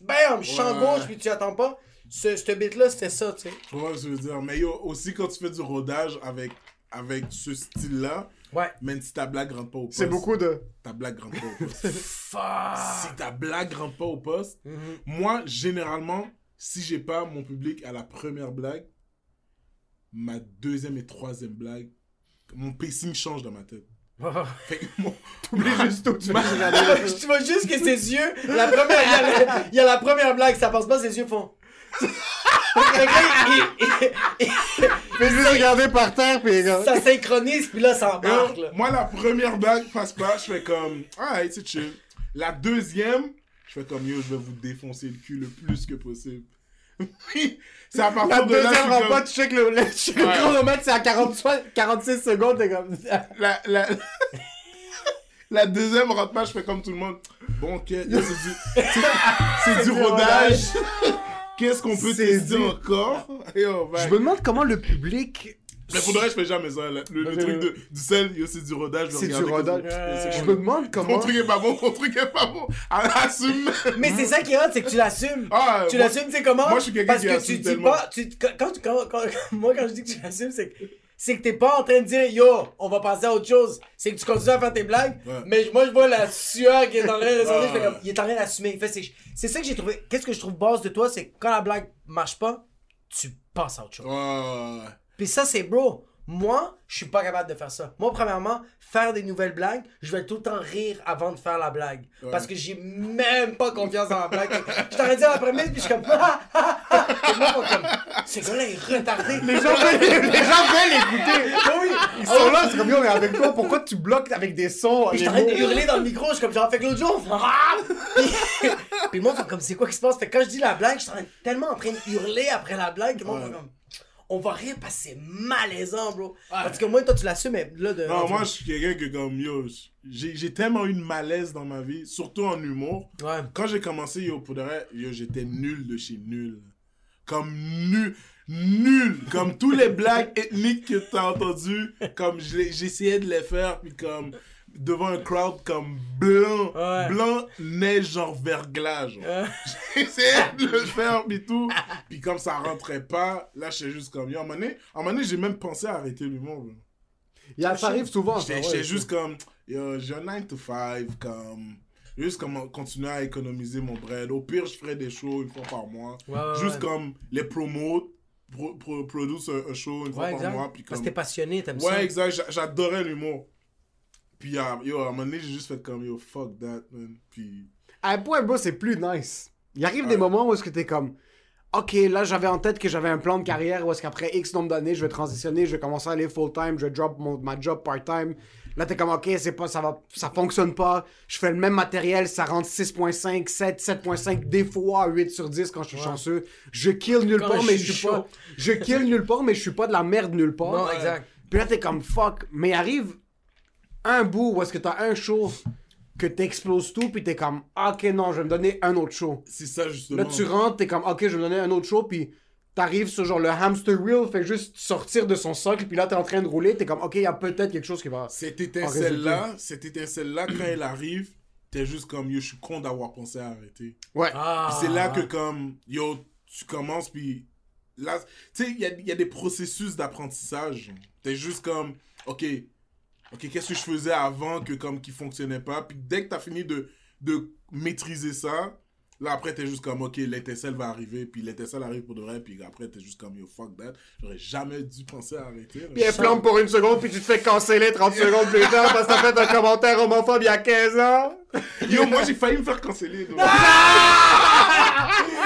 bam, champ Ouais. gauche, puis tu attends pas. Ce, ce beat-là, c'était ça, tu sais. Je comprends ce que tu veux dire. Mais yo, aussi quand tu fais du rodage avec, avec ce style-là, Ouais. même si ta blague rentre pas au poste. C'est beaucoup de. Ta blague rentre pas au poste. [laughs] Fuck. si ta blague rentre pas au poste, Mhm. moi, généralement, si j'ai pas mon public à la première blague, ma deuxième et troisième blague, mon pacing change dans ma tête. [laughs] Fait que mon- Oublie juste tout. Tu vas regarder. tu vois juste que ses yeux, la première, il y a la, il y a la première blague, ça passe pas, ses yeux font. Fait que là, il- il- il- Fais juste regarder par terre, puis comme. ça synchronise, puis là, ça embarque, là. Moi, la première blague passe pas, je fais comme, alright, c'est chill. La deuxième, je fais comme, yo, je vais vous défoncer le cul le plus que possible. [laughs] Puis, c'est à La partir de là, pas, tu check le, le, le Ouais. chronomètre, c'est à 40 46 secondes, t'es comme. la, la, la [laughs] deuxième rentre pas, je fais comme tout le monde. Bon, ok, c'est du, [laughs] c'est- du du rodage. Qu'est-ce qu'on peut C'est tester encore? [laughs] Yo, Je me demande comment le public. Mais pour de vrai, je fais jamais ça. Le, le truc de, du sel, c'est du rodage. je C'est du rodage. comme- c'est Je me demande comment. truc est pas bon, ton truc est pas bon. Ah, Assume. Mais c'est ça qui est hot, c'est que tu l'assumes. Ah, tu l'assumes, tu sais comment? moi, je suis quelqu'un Parce qui que assume tu dis pas. Tu, quand, quand, tu- quand- quand- [laughs] moi, quand je dis que tu l'assumes, c'est que. C'est que t'es pas en train de dire yo, on va passer à autre chose. C'est que tu continues à faire tes blagues, Ouais. mais moi je vois la sueur qui est en train de sortir. Ouais. comme, il est en train d'assumer. C'est, ça que j'ai trouvé. Qu'est-ce que je trouve base de toi, c'est que quand la blague marche pas, tu passes à autre chose. Ouais. Puis ça, c'est bro. Moi, je suis pas capable de faire ça. Moi, premièrement, faire des nouvelles blagues, je vais tout le temps rire avant de faire la blague. Parce que j'ai même pas confiance dans la blague. je t'aurais dit à la première, puis je suis comme. [laughs] Ah, ah, ah. Et moi, comme. Ce gars-là est retardé. Les gens veulent, les gens veulent écouter. Ah oui. Ils Ah sont oui. là, c'est comme yo, mais avec toi, pourquoi tu bloques avec des sons je les suis en train de hurler dans le micro, je suis comme genre, fait que l'autre jour, ah! puis, [laughs] fait comme, c'est quoi qui se passe? Fait que quand je dis la blague, je suis en train- tellement en train de hurler après la blague, que monde fait comme, on va rire parce que c'est malaisant, bro. Parce que moi, toi, tu l'assumes, mais là, de. Non, moi, je suis quelqu'un que, comme, yo, j'ai tellement eu de malaise dans ma vie, surtout en humour. Ouais. Quand j'ai commencé, yo, pour de vrai, yo, j'étais nul de chez nul. Comme nul. Nul. Comme tous les blagues ethniques que t'as entendues, comme j'essayais de les faire, puis comme devant un crowd comme blanc, Ouais. blanc, neige genre verglas. [laughs] J'essayais de le faire, puis tout. Puis comme ça rentrait pas, là, j'étais juste comme, yo, à un moment donné, donné, j'ai même pensé à arrêter l'humour. Ça arrive souvent. J'étais ouais. juste comme, yo, j'ai un 9 to 5, comme, juste comme continuer à économiser mon bread. Au pire, je ferais des shows une fois par mois. Ouais, ouais, juste ouais. comme les promos, pro, pro- produce un, show une fois Ouais, par exact. mois. Puis Parce comme, que t'es passionné, t'aimes ouais, ça. exact, j'a- j'adorais l'humour. Puis, ah, yo, à un moment donné, j'ai juste fait comme, yo, fuck that, man. Puis, À un point, bro, c'est plus nice. Il arrive des moments où est-ce que t'es comme, ok, là j'avais en tête que j'avais un plan de carrière où est-ce qu'après X nombre d'années, je vais transitionner, je vais commencer à aller full time, je vais drop mon, ma job part time. Là t'es comme, ok, c'est pas, ça va, ça fonctionne pas. Je fais le même matériel, ça rentre 6.5, 7, 7.5, des fois 8 sur 10 quand je suis chanceux. Je kill nulle Quand part, mais je suis chaud. pas, je kill nulle part, mais je suis pas de la merde nulle part. Non, exact. Puis là, t'es comme fuck. Mais arrive un bout où est-ce que t'as un show que t'exploses tout, puis t'es comme, ok, non, je vais me donner un autre show. c'est ça, justement. Là, tu rentres, t'es comme, ok, je vais me donner un autre show, puis t'arrives sur genre le hamster wheel, fait juste sortir de son socle, puis là, t'es en train de rouler, t'es comme, ok, il y a peut-être quelque chose qui va. Cette étincelle-là, cette étincelle-là, quand elle arrive, t'es juste comme, yo, je suis con d'avoir pensé à arrêter. Ouais. Ah. Puis c'est là que comme, yo, tu commences, puis là, tu sais, il y a, il y a des processus d'apprentissage. T'es juste comme, ok, ok, qu'est-ce que je faisais avant que comme qui fonctionnait pas? Puis dès que t'as fini de, de maîtriser ça, Là, après, t'es juste comme, ok, l'étincelle va arriver, puis l'étincelle arrive pour de vrai, puis après, t'es juste comme, yo, fuck that. J'aurais jamais dû penser à arrêter. Puis elle flambe pour une seconde, puis tu te fais canceller 30 secondes plus tard parce que t'as fait un commentaire homophobe il y a 15 ans. [laughs] Yo, moi, j'ai failli me faire canceller. donc.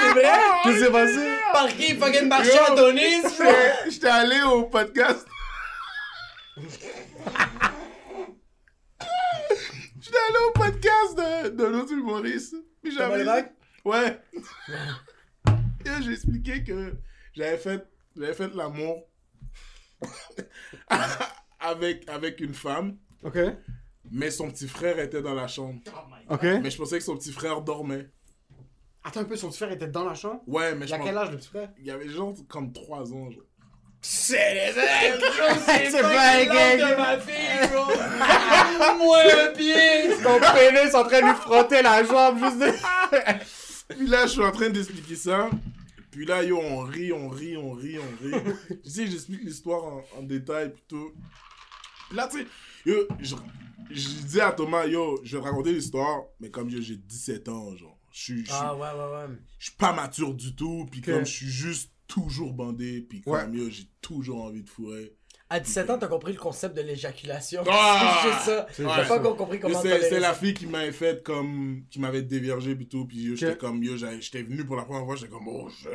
C'est vrai? Qu'est-ce qui s'est passé? Par qui? Fucking marché Adonis? J'étais- J'étais allé au podcast. [laughs] J'étais allé au podcast de, de l'autre humoriste. Puis j'avais. Ouais. [laughs] Et j'ai expliqué que j'avais fait, j'avais fait l'amour [laughs] avec, avec une femme, Ok. mais son petit frère était dans la chambre. Ok. Mais je pensais que son petit frère dormait. Attends un peu, son petit frère était dans la chambre? Ouais, mais Il je a pense- quel âge le petit frère? Il y avait genre comme 3 ans. Genre. C'est les C'est C'est pas gay. de ma fille, bro! Moi un pied! Ton pénis en train de lui frotter la jambe juste de... [laughs] Puis là, je suis en train d'expliquer ça. Puis là, yo, on rit, on rit, on rit, on rit. tu sais, j'explique l'histoire en, en détail, plutôt. Puis là, tu sais, yo, je, je dis à Thomas, yo, je vais te raconter l'histoire, mais comme yo, j'ai 17 ans, genre. Je suis, Ah, ouais, ouais, ouais. je suis pas mature du tout, puis Ok. comme je suis juste toujours bandé, puis Ouais. yo, j'ai toujours envie de fourrer. À 17 ans, t'as compris le concept de l'éjaculation. Ah! [laughs] c'est juste ça. C'est T'as juste pas encore compris comment C'est la fille qui m'avait fait comme. qui m'avait déviergé tout. Puis yo, j'étais comme yo, j'étais venu pour la première fois, j'étais comme oh shit,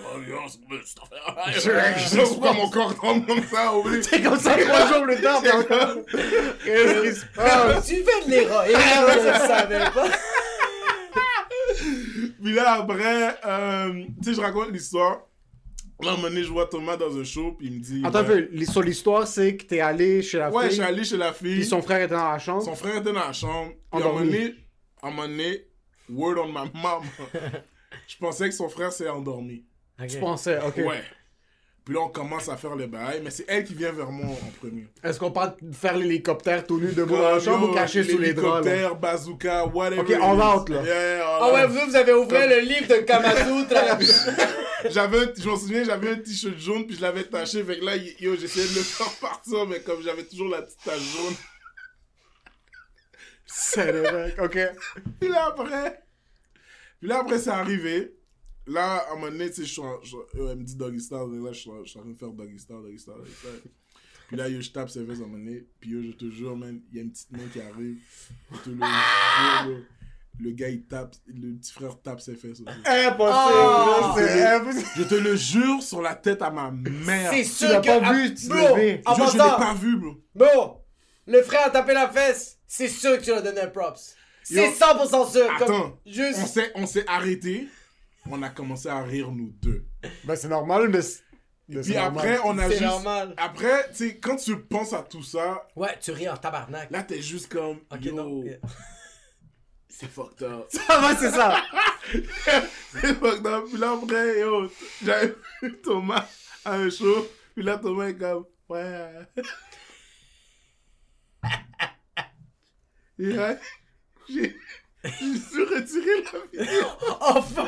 oh yo, cette affaire? Je- Je sais pas pourquoi mon corps tombe comme ça, oublie. C'est comme ça trois [laughs] jours plus tard, t'es encore... Qu'est-ce qui se passe? Tu fais de l'héroïne, je le savais pas. Puis là, après, euh, tu sais, je raconte l'histoire. Là, un moment donné, je vois Thomas dans un show, puis il me dit. Attends un ouais, peu, sur l'histoire, c'est que t'es allé chez la Ouais, je fille, suis allé chez la fille. puis son frère était dans la chambre. Son frère était dans la chambre. Puis à un moment Endormi. donné, à un moment donné, word on my mom. [laughs] je pensais que son frère s'est endormi. Tu pensais, ok. Ouais. Puis là, on commence à faire le bail, mais c'est elle qui vient vers moi en premier. Est-ce qu'on parle de faire l'hélicoptère tout nu debout dans la chambre ou caché sous les draps? là? L'hélicoptère, bazooka, whatever. Ok, is. out, là. Yeah, Ah ouais, vous, vous avez ouvert le livre de Kamasutra. [laughs] J'avais, je m'en souviens, j'avais un t-shirt jaune, puis je l'avais taché. Fait que là, yo, j'essayais de le faire [laughs] partir, mais comme j'avais toujours la petite tache jaune. C'est le mec, ok. Puis là, après, puis là, après, c'est arrivé. Là, à un moment donné, tu sais, je suis en- je- euh, elle me dit doggy et Là, je suis en train de faire doggy style, doggy style, doggy style. Puis là, yo, je tape ses fesses à un moment donné. Puis yo, je te jure, man, il y a une petite main qui arrive. Je te le jure, là. Le gars, il tape, le petit frère tape ses fesses. aussi. Impossible, Oh! c'est impossible. Je te le jure sur la tête à ma mère. C'est sûr l'as que... pas vu, tu bro, l'avais. en je l'ai pas vu, bro. Bro, le frère a tapé la fesse. C'est sûr que tu lui as donné un props. C'est Yo, 100% sûr. Attends, Comme juste... on s'est arrêté. On a commencé à rire, nous deux. Ben, c'est normal, mais. Puis après, normal. on a C'est juste. normal. Après, tu sais, quand tu penses à tout ça, Ouais, tu ris en tabarnak. là, t'es juste comme. Ok, yo, non. [laughs] C'est fucked up. [laughs] Ah, ouais, c'est ça. [laughs] c'est fucked up. Puis là, après, yo, j'avais vu Thomas à un show. Puis là, Thomas est comme. Ouais. Et ouais, j'ai. J'ai dû retirer la vidéo. [laughs] Enfin!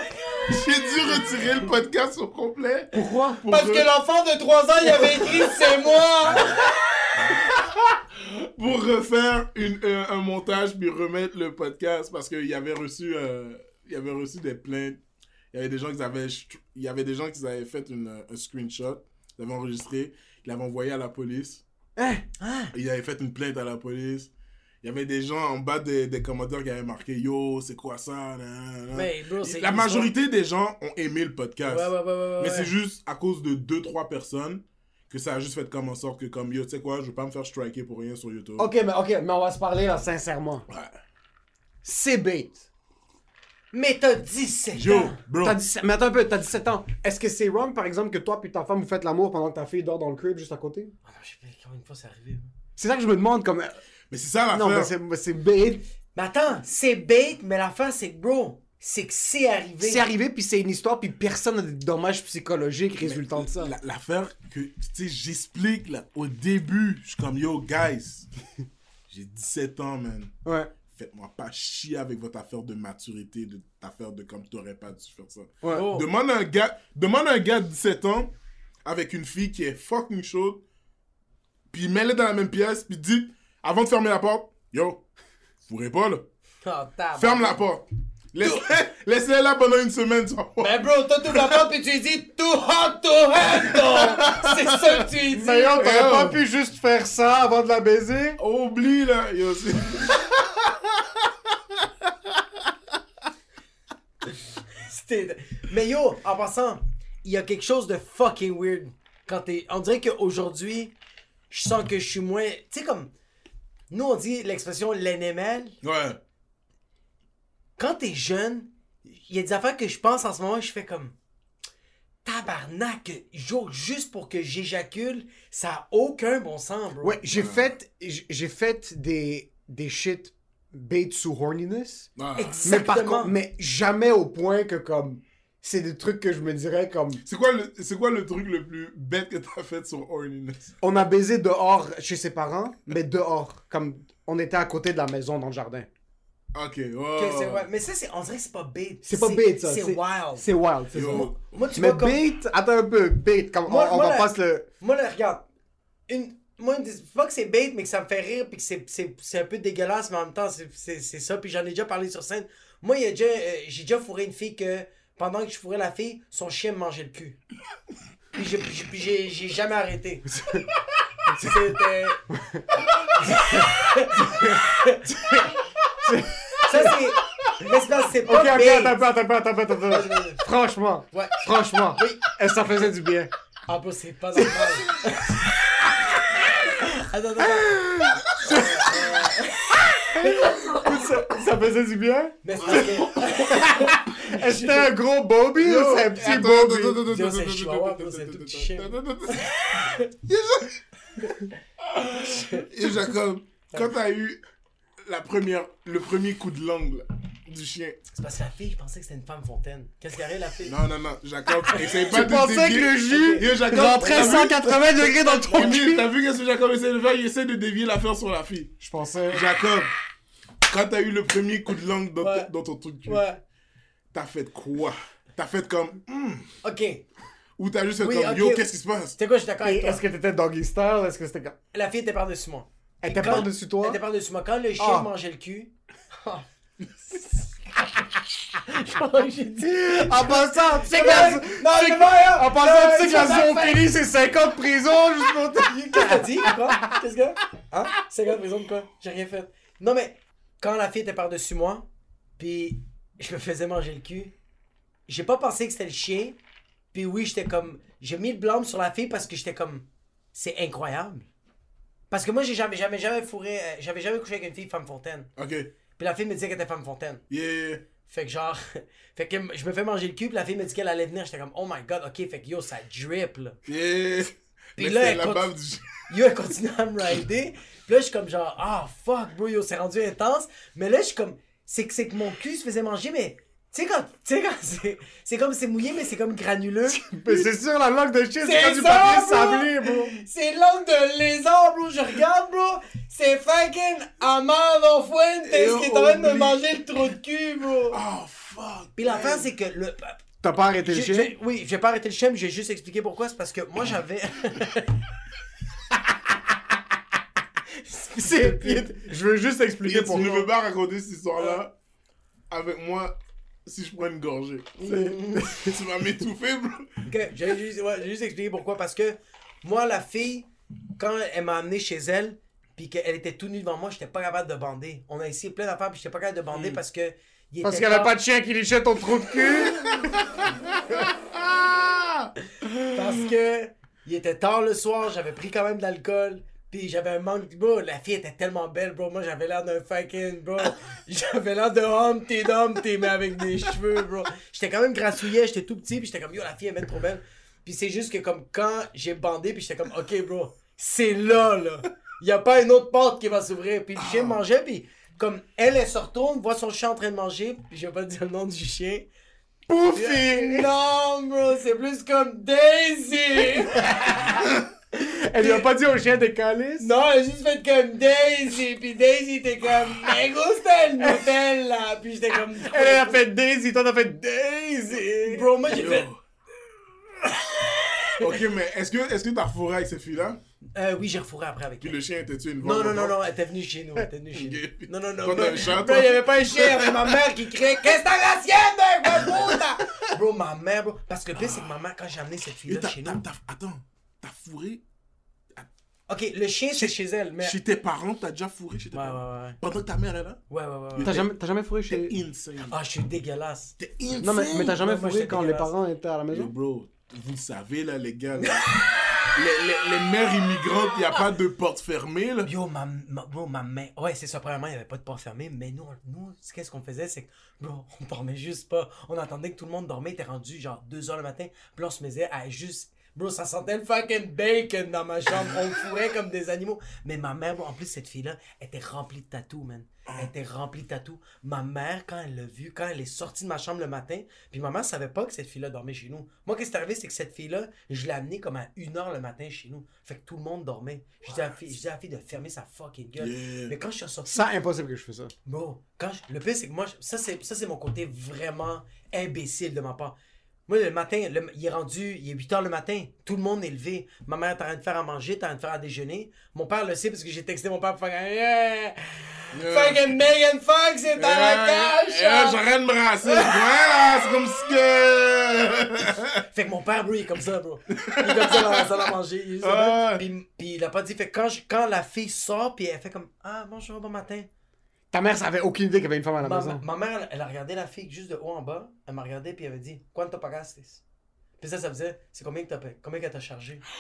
J'ai dû retirer le podcast au complet. Pourquoi? pour Parce que l'enfant de 3 ans, il avait écrit « C'est moi! [laughs] pour refaire une, un, un montage puis remettre le podcast parce qu'il y avait reçu euh, il y avait reçu des plaintes il y avait des gens qui avaient il y avait des gens qui avaient fait une, un screenshot ils l'avaient enregistré ils l'avaient envoyé à la police Hein? ils avaient fait une plainte à la police il y avait des gens en bas des, des commentaires qui avaient marqué yo c'est quoi ça nan, nan, nan. Mais bro, c'est la une majorité des gens ont aimé le podcast Ouais, ouais, ouais, ouais, ouais. mais c'est juste à cause de deux trois personnes que ça a juste fait comme en sorte que comme yo tu sais quoi je veux pas me faire striker pour rien sur YouTube Ok, mais ok, mais on va se parler là, sincèrement. Ouais. C'est bait. Mais t'as 17 Yo, ans. bro. T'as 17... Mais attends un peu, t'as 17 ans. Est-ce que c'est wrong, par exemple, que toi puis ta femme vous faites l'amour pendant que ta fille dort dans le crib juste à côté? Ah non, je sais pas combien de fois c'est arrivé. C'est ça que je me demande, comme... Mais c'est ça Non, mais l'affaire. c'est mais c'est bait. Mais attends, c'est bait, mais la fin, c'est que, bro, c'est que c'est arrivé. C'est arrivé, puis c'est une histoire, puis personne n'a des dommages psychologiques résultant de ça. La- L'affaire que, tu sais, j'explique là, au début. Je suis comme, yo, guys, [laughs] j'ai 17 ans, man. Ouais, Faites-moi pas chier avec votre affaire de maturité, de affaire de comme t'aurais pas dû faire ça. ouais. Oh. Demande à un gars, demande à un gars de 17 ans avec une fille qui est fucking chaude, puis mets-les dans la même pièce, puis dis, avant de fermer la porte, yo, fourrez pas là. Oh. Ferme la porte. Laisse- Laissez-la là pendant une semaine. Ben bro, toi tu la porte puis tu lui dis too hot to handle. C'est ça que tu lui dis. Mais yo, t'aurais Yo. pas pu juste faire ça avant de la baiser? Oublie, là. Yo, c'est- Mais yo, en passant, il y a quelque chose de fucking weird quand t'es. On dirait qu'aujourd'hui, je sens que je suis moins. Tu sais, comme. Nous, on dit l'expression l'NML. Ouais. Quand t'es jeune, il y a des affaires que je pense en ce moment, je fais comme. Tabarnak, juste pour que j'éjacule, ça a aucun bon sens, bro. Ouais, j'ai fait, j'ai fait des, des shit bait sous horniness. Ouais. Mais par Exactement. contre, mais jamais au point que comme, c'est des trucs que je me dirais comme, C'est quoi, le, c'est quoi le truc le plus bête que t'as fait sur Horniness? on a baisé dehors chez ses parents, mais dehors, comme, on était à côté de la maison dans le jardin. Ok, ouais. Ok, c'est vrai. Mais ça, c'est, on dirait que c'est pas bait. C'est pas bait, ça. C'est wild. C'est wild, c'est ça. Moi, tu Mais vois, comme- bait, attends un peu, bait, comme, Moi- on, on moi, va la- pas se le... Moi, là, regarde. Une... Moi, c'est pas que c'est bait, mais que ça me fait rire, puis que c'est, c'est, c'est un peu dégueulasse, mais en même temps, c'est, c'est, c'est ça. Puis j'en ai déjà parlé sur scène. Moi, il y a déjà, euh, j'ai déjà fourré une fille que, pendant que je fourrais la fille, son chien me mangeait le cul. Puis j'ai, j'ai- puis j'ai, j'ai jamais arrêté. [laughs] C'était. [laughs] ça, c'est. Mais c'est, pas Ok, ok, attends attends attends attends peu. Franchement, [laughs] Ouais. franchement, Oui. que ça faisait du bien? Ah, bah, c'est pas normal. attends, attends. Ça, ça faisait du bien? Mais c'est c'était un gros Bobby ou c'est un petit Bobby? c'est chihuahua, c'est tout petit chien. Et Jacob, quand t'as eu la première, le premier coup de langue du chien. C'est parce que la fille, je pensais que c'était une femme fontaine. Qu'est-ce qu'il y avait, la fille? Non, non, non, Jacob, essaye pas Tu de pensais que le jus rentrait t'as vu- 180 degrés dans ton cul? T'as vu qu'est-ce que Jacob essaie de faire? Il essaie de dévier l'affaire sur la fille. Je pensais... Jacob, quand t'as eu le premier coup de langue dans, Ouais. ton- dans ton truc, Ouais. t'as fait quoi? T'as fait comme, Hmm Ok. ou t'as juste fait Oui, comme, ok. yo, qu'est-ce qui se passe? C'est quoi, je suis d'accord avec toi. Est-ce que t'étais doggy style? Est-ce que c'était... comme- La fille était par-dessus moi. Elle était par-dessus toi? Elle était par-dessus moi. Quand le chien Ah. mangeait le cul. Ah. [laughs] J'ai dit. En passant, tu sais que Non, la... En passant, Non, tu sais que c'est la ça. zoophilie, c'est 50 prisons juste pour... te- Qu'est-ce que t'as dit? Quoi? Qu'est-ce que? Hein? C'est quoi, prison de quoi? J'ai rien fait. Non, mais quand la fille était par-dessus moi, puis je me faisais manger le cul, j'ai pas pensé que c'était le chien. Puis oui, j'étais comme. J'ai mis le blâme sur la fille parce que j'étais comme. C'est incroyable. Parce que moi, j'ai jamais, jamais, jamais fourré. euh, J'avais jamais couché avec une fille femme fontaine. Ok, Puis la fille me disait qu'elle était femme fontaine. yeah. Fait que genre. [laughs] fait que je me fais manger le cul, puis la fille me dit qu'elle allait venir. J'étais comme, oh my god, ok, fait que yo, ça drip là. Yeah. Puis là, elle la continue- du. Yo, elle continue à me rider. Puis là, je suis comme genre, ah fuck, bro, yo, c'est rendu intense. Mais là, je suis comme, c'est que, c'est que mon cul se faisait manger, mais. Tu sais, quand. Tu sais, quand c'est. Comme, c'est mouillé, mais c'est comme granuleux. [laughs] Mais c'est sûr, la langue de chien, c'est comme du papier bro! sablé, bro. C'est langue de lézard, bro. Je regarde, bro. C'est fucking Amado Fuentes qui est en train de me manger le trou de cul, bro. Oh, fuck. Puis l'affaire, c'est que le. T'as pas arrêté le chien? oui, j'ai pas arrêté le chien, mais j'ai juste expliqué pourquoi. C'est parce que moi, j'avais. [laughs] C'est... Je veux juste expliquer Et tu ne pourquoi. veux pas raconter cette histoire-là avec moi si je prends une gorgée. C'est- [laughs] tu vas m'étouffer, bro. Ok, j'ai juste, ouais, juste expliqué pourquoi. Parce que moi, la fille, quand elle m'a amené chez elle, puis qu'elle était tout nue devant moi, j'étais pas capable de bander. On a essayé plein d'affaires, puis j'étais pas capable de bander parce que. Il Parce qu'il y avait pas de chien qui lichait ton trou de cul. [laughs] Parce que. Il était tard le soir, j'avais pris quand même de l'alcool. Puis j'avais un manque. Bro, la fille était tellement belle, bro. Moi, j'avais l'air d'un fucking, bro. [laughs] J'avais l'air de Humpty Dumpty, mais avec des cheveux, bro. J'étais quand même grassouillet, j'étais tout petit, puis j'étais comme, yo, la fille, elle est trop belle. Puis c'est juste que, comme, quand j'ai bandé, puis j'étais comme, ok, bro, c'est là, là. Il y a pas une autre porte qui va s'ouvrir. Puis le chien mangeait, puis comme, elle, elle se retourne, voit son chien en train de manger, puis je vais pas dire le nom du chien. Poufy! [laughs] Non, bro, c'est plus comme Daisy! [laughs] Elle lui a pas dit au chien des calices? Non, elle a juste fait comme Daisy, puis Daisy était comme Me gusta el Nutella, puis j'étais comme Elle a [laughs] fait Daisy, toi t'as fait Daisy! Bro, moi j'ai fait Ok, mais est-ce que est-ce que t'as fourré avec cette fille-là? Euh, oui, j'ai refourré après avec Puis elle. le chien était tué une Non, fois. non, non, non, elle était venue chez nous. Elle était venue [laughs] chez nous. Non, non, non. T'as un toi? il y avait pas un chien, il y avait ma mère qui criait Qu'est-ce que t'as de [laughs] puta? Bro, ma mère, bro. Parce que le pire, c'est que ma mère, quand j'ai amené cette Et fille-là chez nous. Attends, t'as fourré? Ok, le chien, c'est chez elle, mais. chez tes parents, t'as déjà fourré chez tes Ouais, parents? ouais, ouais. Pendant que ta mère est là? Ouais, ouais, ouais. ouais. T'as jamais, t'as jamais fourré T'es chez. insane. Ah, je suis dégueulasse. T'es insane. Non, mais, mais t'as jamais fourré quand les parents étaient à la maison? bro, vous le savez, là, les gars. là. [laughs] les, les, mères immigrantes, il n'y a pas de porte fermée, là. Yo, ma, ma, ma main. Ouais, c'est ça. Premièrement, il n'y avait pas de porte fermée. Mais nous, nous qu'est-ce qu'on faisait? C'est que, bro, on dormait juste pas. On attendait que tout le monde dormait. Était rendu genre 2 heures le matin. Puis on se mettait à juste. Bro, ça sentait le fucking bacon dans ma chambre. On fourrait comme des animaux. Mais ma mère, bro, en plus, cette fille-là, était remplie de tatous, man. Elle était remplie de tatous. Ma mère, quand elle l'a vue, quand elle est sortie de ma chambre le matin, puis ma mère savait pas que cette fille-là dormait chez nous. Moi, qu'est-ce qui est arrivé, c'est que cette fille-là, je l'ai amenée comme à 1 heure le matin chez nous. Fait que tout le monde dormait. Je dis à la fille, je dis à la fille de fermer sa fucking gueule. Yeah. Mais quand je suis sorti, Ça, impossible que je fais ça. Bro, quand je- le pire, c'est que moi, je- c'est, ça, c'est mon côté vraiment imbécile de ma part. Moi, le matin, le- il est rendu, il est 8 heures le matin. Tout le monde est levé. Ma mère est en train de faire à manger, t'es en train de faire à déjeuner. Mon père le sait parce que j'ai texté mon père pour faire yeah! Fucking Megan Fox est dans la cage! Euh, J'arrête de me brasser. voilà, c'est comme si que. [laughs] Fait que mon père, bro, il est comme ça, bro. Il est comme ça dans la salle à manger. Il est puis, puis il a pas dit. Fait que quand, je- quand la fille sort, puis elle fait comme Ah, bonjour, bon matin. Ta mère savait aucune idée qu'il y avait une femme à la Ma, maison. ma mère, elle, elle a regardé la fille juste de haut en bas. Elle m'a regardé puis elle m'a dit Quanto pagaste Puis ça, ça faisait C'est combien que t'as payé Combien qu'elle t'a chargé? [sighs]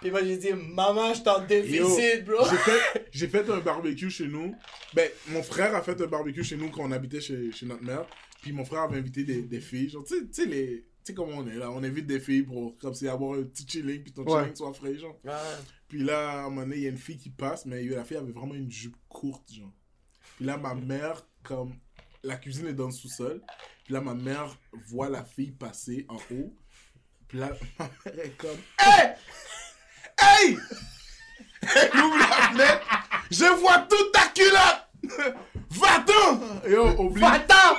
Puis moi, j'ai dit Maman, je suis en déficit, bro. J'ai fait, j'ai fait un barbecue chez nous. Ben, mon frère a fait un barbecue chez nous quand on habitait chez, chez notre mère. Puis mon frère avait invité des, des filles. Genre, tu sais, les. Tu sais comment on est là. On invite des filles pour, comme si avoir un petit chilling, puis ton Ouais. chilling soit frais, genre. Ouais. Puis là, à un moment donné, il y a une fille qui passe, mais la fille avait vraiment une jupe courte, genre. Puis là, ma mère, comme la cuisine est dans le sous-sol, puis là, ma mère voit la fille passer en haut. Puis là, [laughs] ma mère est comme Hey! Hey! Elle ouvre la fenêtre, je vois toute ta culotte! Va-t'en! Yo, oublie. Va-t'en!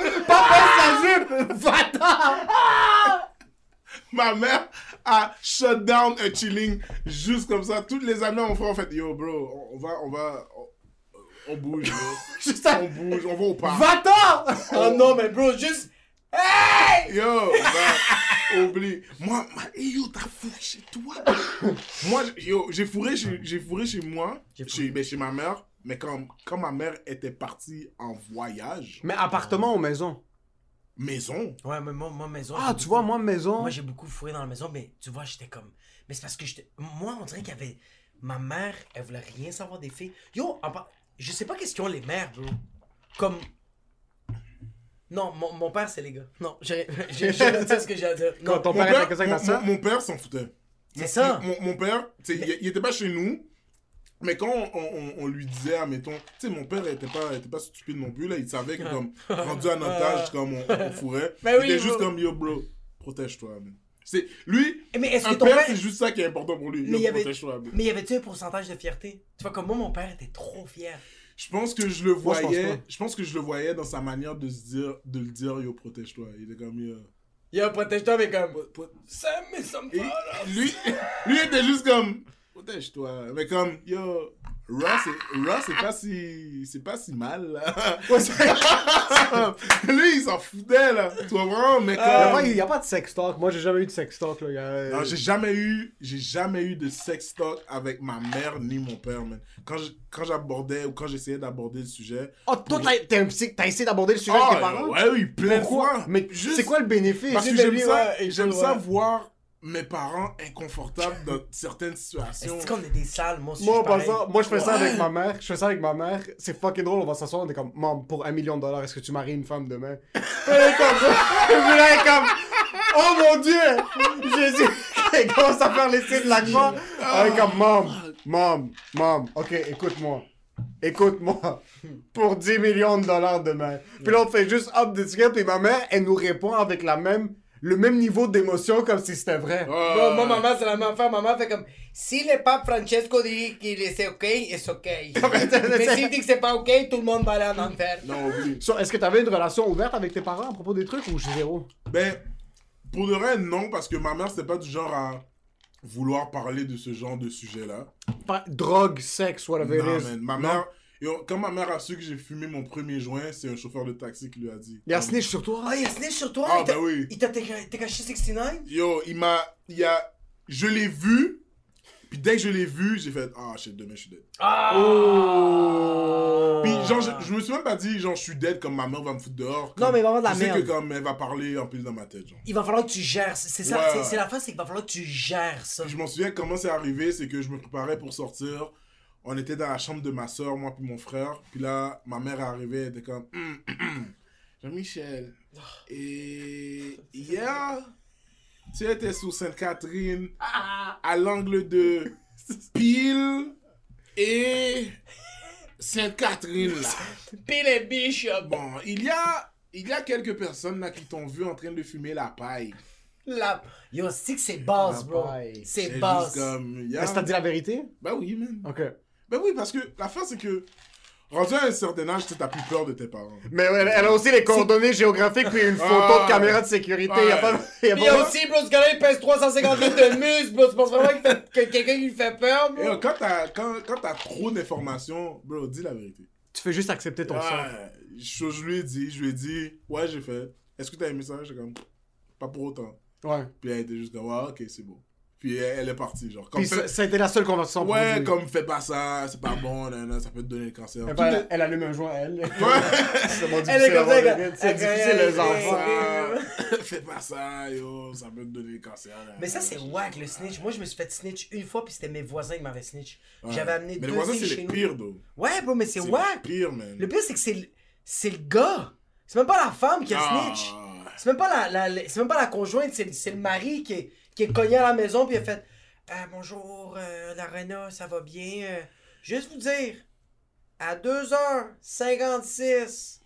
Jupe! Va-t'en! Ma mère a shut down un chilling juste comme ça. Toutes les années, on fait en fait, yo, bro, on- va, on va, on, on bouge, bro. [laughs] Juste à- on bouge, on va au parc. Va-t'en! Oh non, mais bro, juste. Hey Yo, bah, oublie. Moi, ma, yo, t'as fourré chez toi? [coughs] moi, yo, j'ai fourré chez, j'ai fourré chez moi, J'ai chez, ben, chez ma mère, mais quand, quand ma mère était partie en voyage, Mais appartement ou maison? maison, Ouais, mais moi, moi maison. Ah, tu beaucoup- vois, moi, maison. Moi, j'ai beaucoup fourré dans la maison, mais tu vois, j'étais comme. Mais c'est parce que j'étais. Moi, on dirait qu'il y avait. Ma mère, elle voulait rien savoir des filles. Yo, en je sais pas qu'est-ce qu'ils ont les mères, bro. Comme. Non, mon, mon père, c'est les gars. Non, j'ai j'ai- je dire ce que j'ai à dire. Quand Non, ton mon père était comme ça avec mon, mon- père s'en foutait. C'est ça. Mon, mon père, sais, il, il était pas chez nous, mais quand on, on- on lui disait, admettons, tu sais, mon père était pas, était pas stupide non plus, là, il savait que, [laughs] comme, rendu à notre âge, comme on, on fourrait, [laughs] Mais il oui, était juste comme, yo, bro, protège-toi, man. C'est, lui, Mais est-ce que un ton père, père- c'est juste ça qui est important pour lui. Mais Yo, il y avait- protège-toi, man. Mais y avait-tu un pourcentage de fierté? Tu vois, comme moi, mon père était trop fier. Je pense que je le Moi, je pense voyais, je pense que je le voyais dans sa manière de se dire, de le dire, yo, protège-toi. Il était comme, yo. Yo, protège-toi, mais comme. Ça, mais ça me parle. lui, [laughs] lui était juste comme protège-toi. Mais comme yo, Ross, c'est- pas si c'est pas si mal là. [laughs] lui il s'en foutait là. Tu vois vraiment mais Il y a comme pas- il y a pas de sex talk. Moi, j'ai jamais eu de sex talk, là. A- non, j'ai jamais eu j'ai jamais eu de sex talk avec ma mère ni mon père man. Quand je- quand j'abordais ou quand j'essayais d'aborder le sujet Oh, toi, t'as- t'es un psy- t'as essayé d'aborder le sujet Ah, avec tes parents? ouais oui, plein de fois. Mais Juste- c'est quoi le bénéfice? Parce que j'aime ça, j'aime ça voir mes parents inconfortables dans certaines situations. Est-ce qu'on est des salles, moi aussi, Moi, je passant, moi, je fais ça Ouais. avec ma mère. Je fais ça avec ma mère. C'est fucking drôle. On va s'asseoir. On est comme, maman, pour un million de dollars, est-ce que tu maries une femme demain? [laughs] Elle est comme, là, elle est comme, oh mon dieu! Jésus! [laughs] Elle commence à faire les signes de la croix. Elle est comme, maman, maman, maman, ok, écoute-moi. Écoute-moi. Pour 10 millions de dollars demain. Puis là, on fait juste hop de tigre. Puis ma mère, elle nous répond avec la même, le même niveau d'émotion comme si c'était vrai. Ah. Moi, moi, maman, c'est la même affaire. Maman fait comme si le pape Francesco dit qu'il est OK, c'est OK. [laughs] Mais s'il dit que c'est pas OK, tout le monde va aller en enfer. Non. So, Est-ce que tu avais une relation ouverte avec tes parents à propos des trucs ou zéro? Ben, pour de vrai, non, parce que ma mère, c'était pas du genre à, vouloir parler de ce genre de sujet-là. Pas- Drogue, sexe, whatever Non, it is. man. Ma Non? Yo, quand ma mère a su que j'ai fumé mon premier joint, c'est un chauffeur de taxi qui lui a dit. Il y a snitch sur toi? Ah, il a snitch sur toi? Ah, il t'a- ben oui. Il t'a caché 69? Yo, il m'a. Il a. Je l'ai vu. Puis dès que je l'ai vu, j'ai fait Ah, shit, demain je suis dead. Oh. Puis genre, je, je me suis même pas dit, genre, je suis dead comme ma mère va me foutre dehors. Non, mais il va y avoir de la je sais merde. que comme elle va parler en plus dans ma tête, genre. Il va falloir que tu gères. C'est ça, ouais. c'est la fin, c'est qu'il va falloir que tu gères ça. Puis je m'en souviens comment c'est arrivé, c'est que je me préparais pour sortir. On était dans la chambre de ma soeur, moi puis mon frère. Puis là, ma mère est arrivée, elle était comme [clears throat] Jean-Michel. Et hier, tu étais sous Sainte-Catherine, à l'angle de [laughs] Pile et Sainte-Catherine là. Pile et Bishop. Bon, il y a, il y a quelques personnes là qui t'ont vu en train de fumer la paille. La... Yo, c'est que c'est basse, La bro. C'est basse. comme. il y a- Est-ce que t'as dit la vérité? Ben oui, man. Ok. Ben oui, parce que la fin, c'est que. Rendu à un certain âge, tu sais, t'as plus peur de tes parents. Mais elle, elle a aussi les coordonnées géographiques puis une photo Ah. de caméra de sécurité. Ouais. Y a pas. Y a pas... aussi, bro, ce gars-là, il pèse 350 litres de muscle, bro. Tu penses vraiment fait- que quelqu'un qui lui fait peur, bro? euh, quand t'as quand, quand t'as trop d'informations, bro, dis la vérité. Tu fais juste accepter ton sort. Ouais, je, je lui ai dit, je lui ai dit, ouais, j'ai fait. Est-ce que t'as aimé ça? J'ai comme, pas pour autant. Ouais. Puis elle était juste comme, ouais, ok, c'est beau. Puis elle, elle est partie, genre. Comme Puis ça, fait- ça a été la seule conversation. ouais, comme fais pas ça, c'est pas bon, nan, nan, ça peut te donner le cancer. Elle, est- elle allume un joint, elle. Ouais. [laughs] c'est bon, Elle est comme ça, difficile, elle- c'est difficile, elle- les enfants. [laughs] fais pas ça, yo, ça peut te donner le cancer. nan, Mais ça, c'est whack, le snitch. Moi, je me suis fait snitch une fois, puis c'était mes voisins qui m'avaient snitch. Ouais. J'avais amené Mais deux les voisins, filles c'est chez les nous. pires, though. Ouais, bro, mais c'est C'est whack. les pires, man. Le pire, c'est que c'est le... c'est le gars. C'est même pas la femme qui a Ah. snitch. C'est même pas la, la- la- c'est même pas la conjointe, c'est, c'est le mari qui est, qui est cogné à la maison puis il a fait Ah, bonjour euh, la Rena, ça va bien? Euh, Juste vous dire, à 2h56,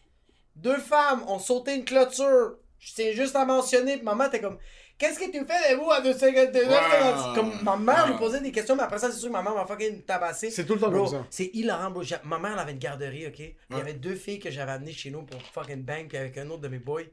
deux femmes ont sauté une clôture. Je tiens juste à mentionner, puis maman était comme Qu'est-ce que tu fais, vous, à 2h56 Wow. Comme ma mère lui Wow. posait des questions, mais après ça, c'est sûr que ma mère m'a fucking tabassé. C'est tout le temps Bro, comme ça. C'est hilarant, bro. Ma mère, elle avait une garderie, ok? Il y avait deux filles que j'avais amenées chez nous pour fucking bang, puis avec un autre de mes boys.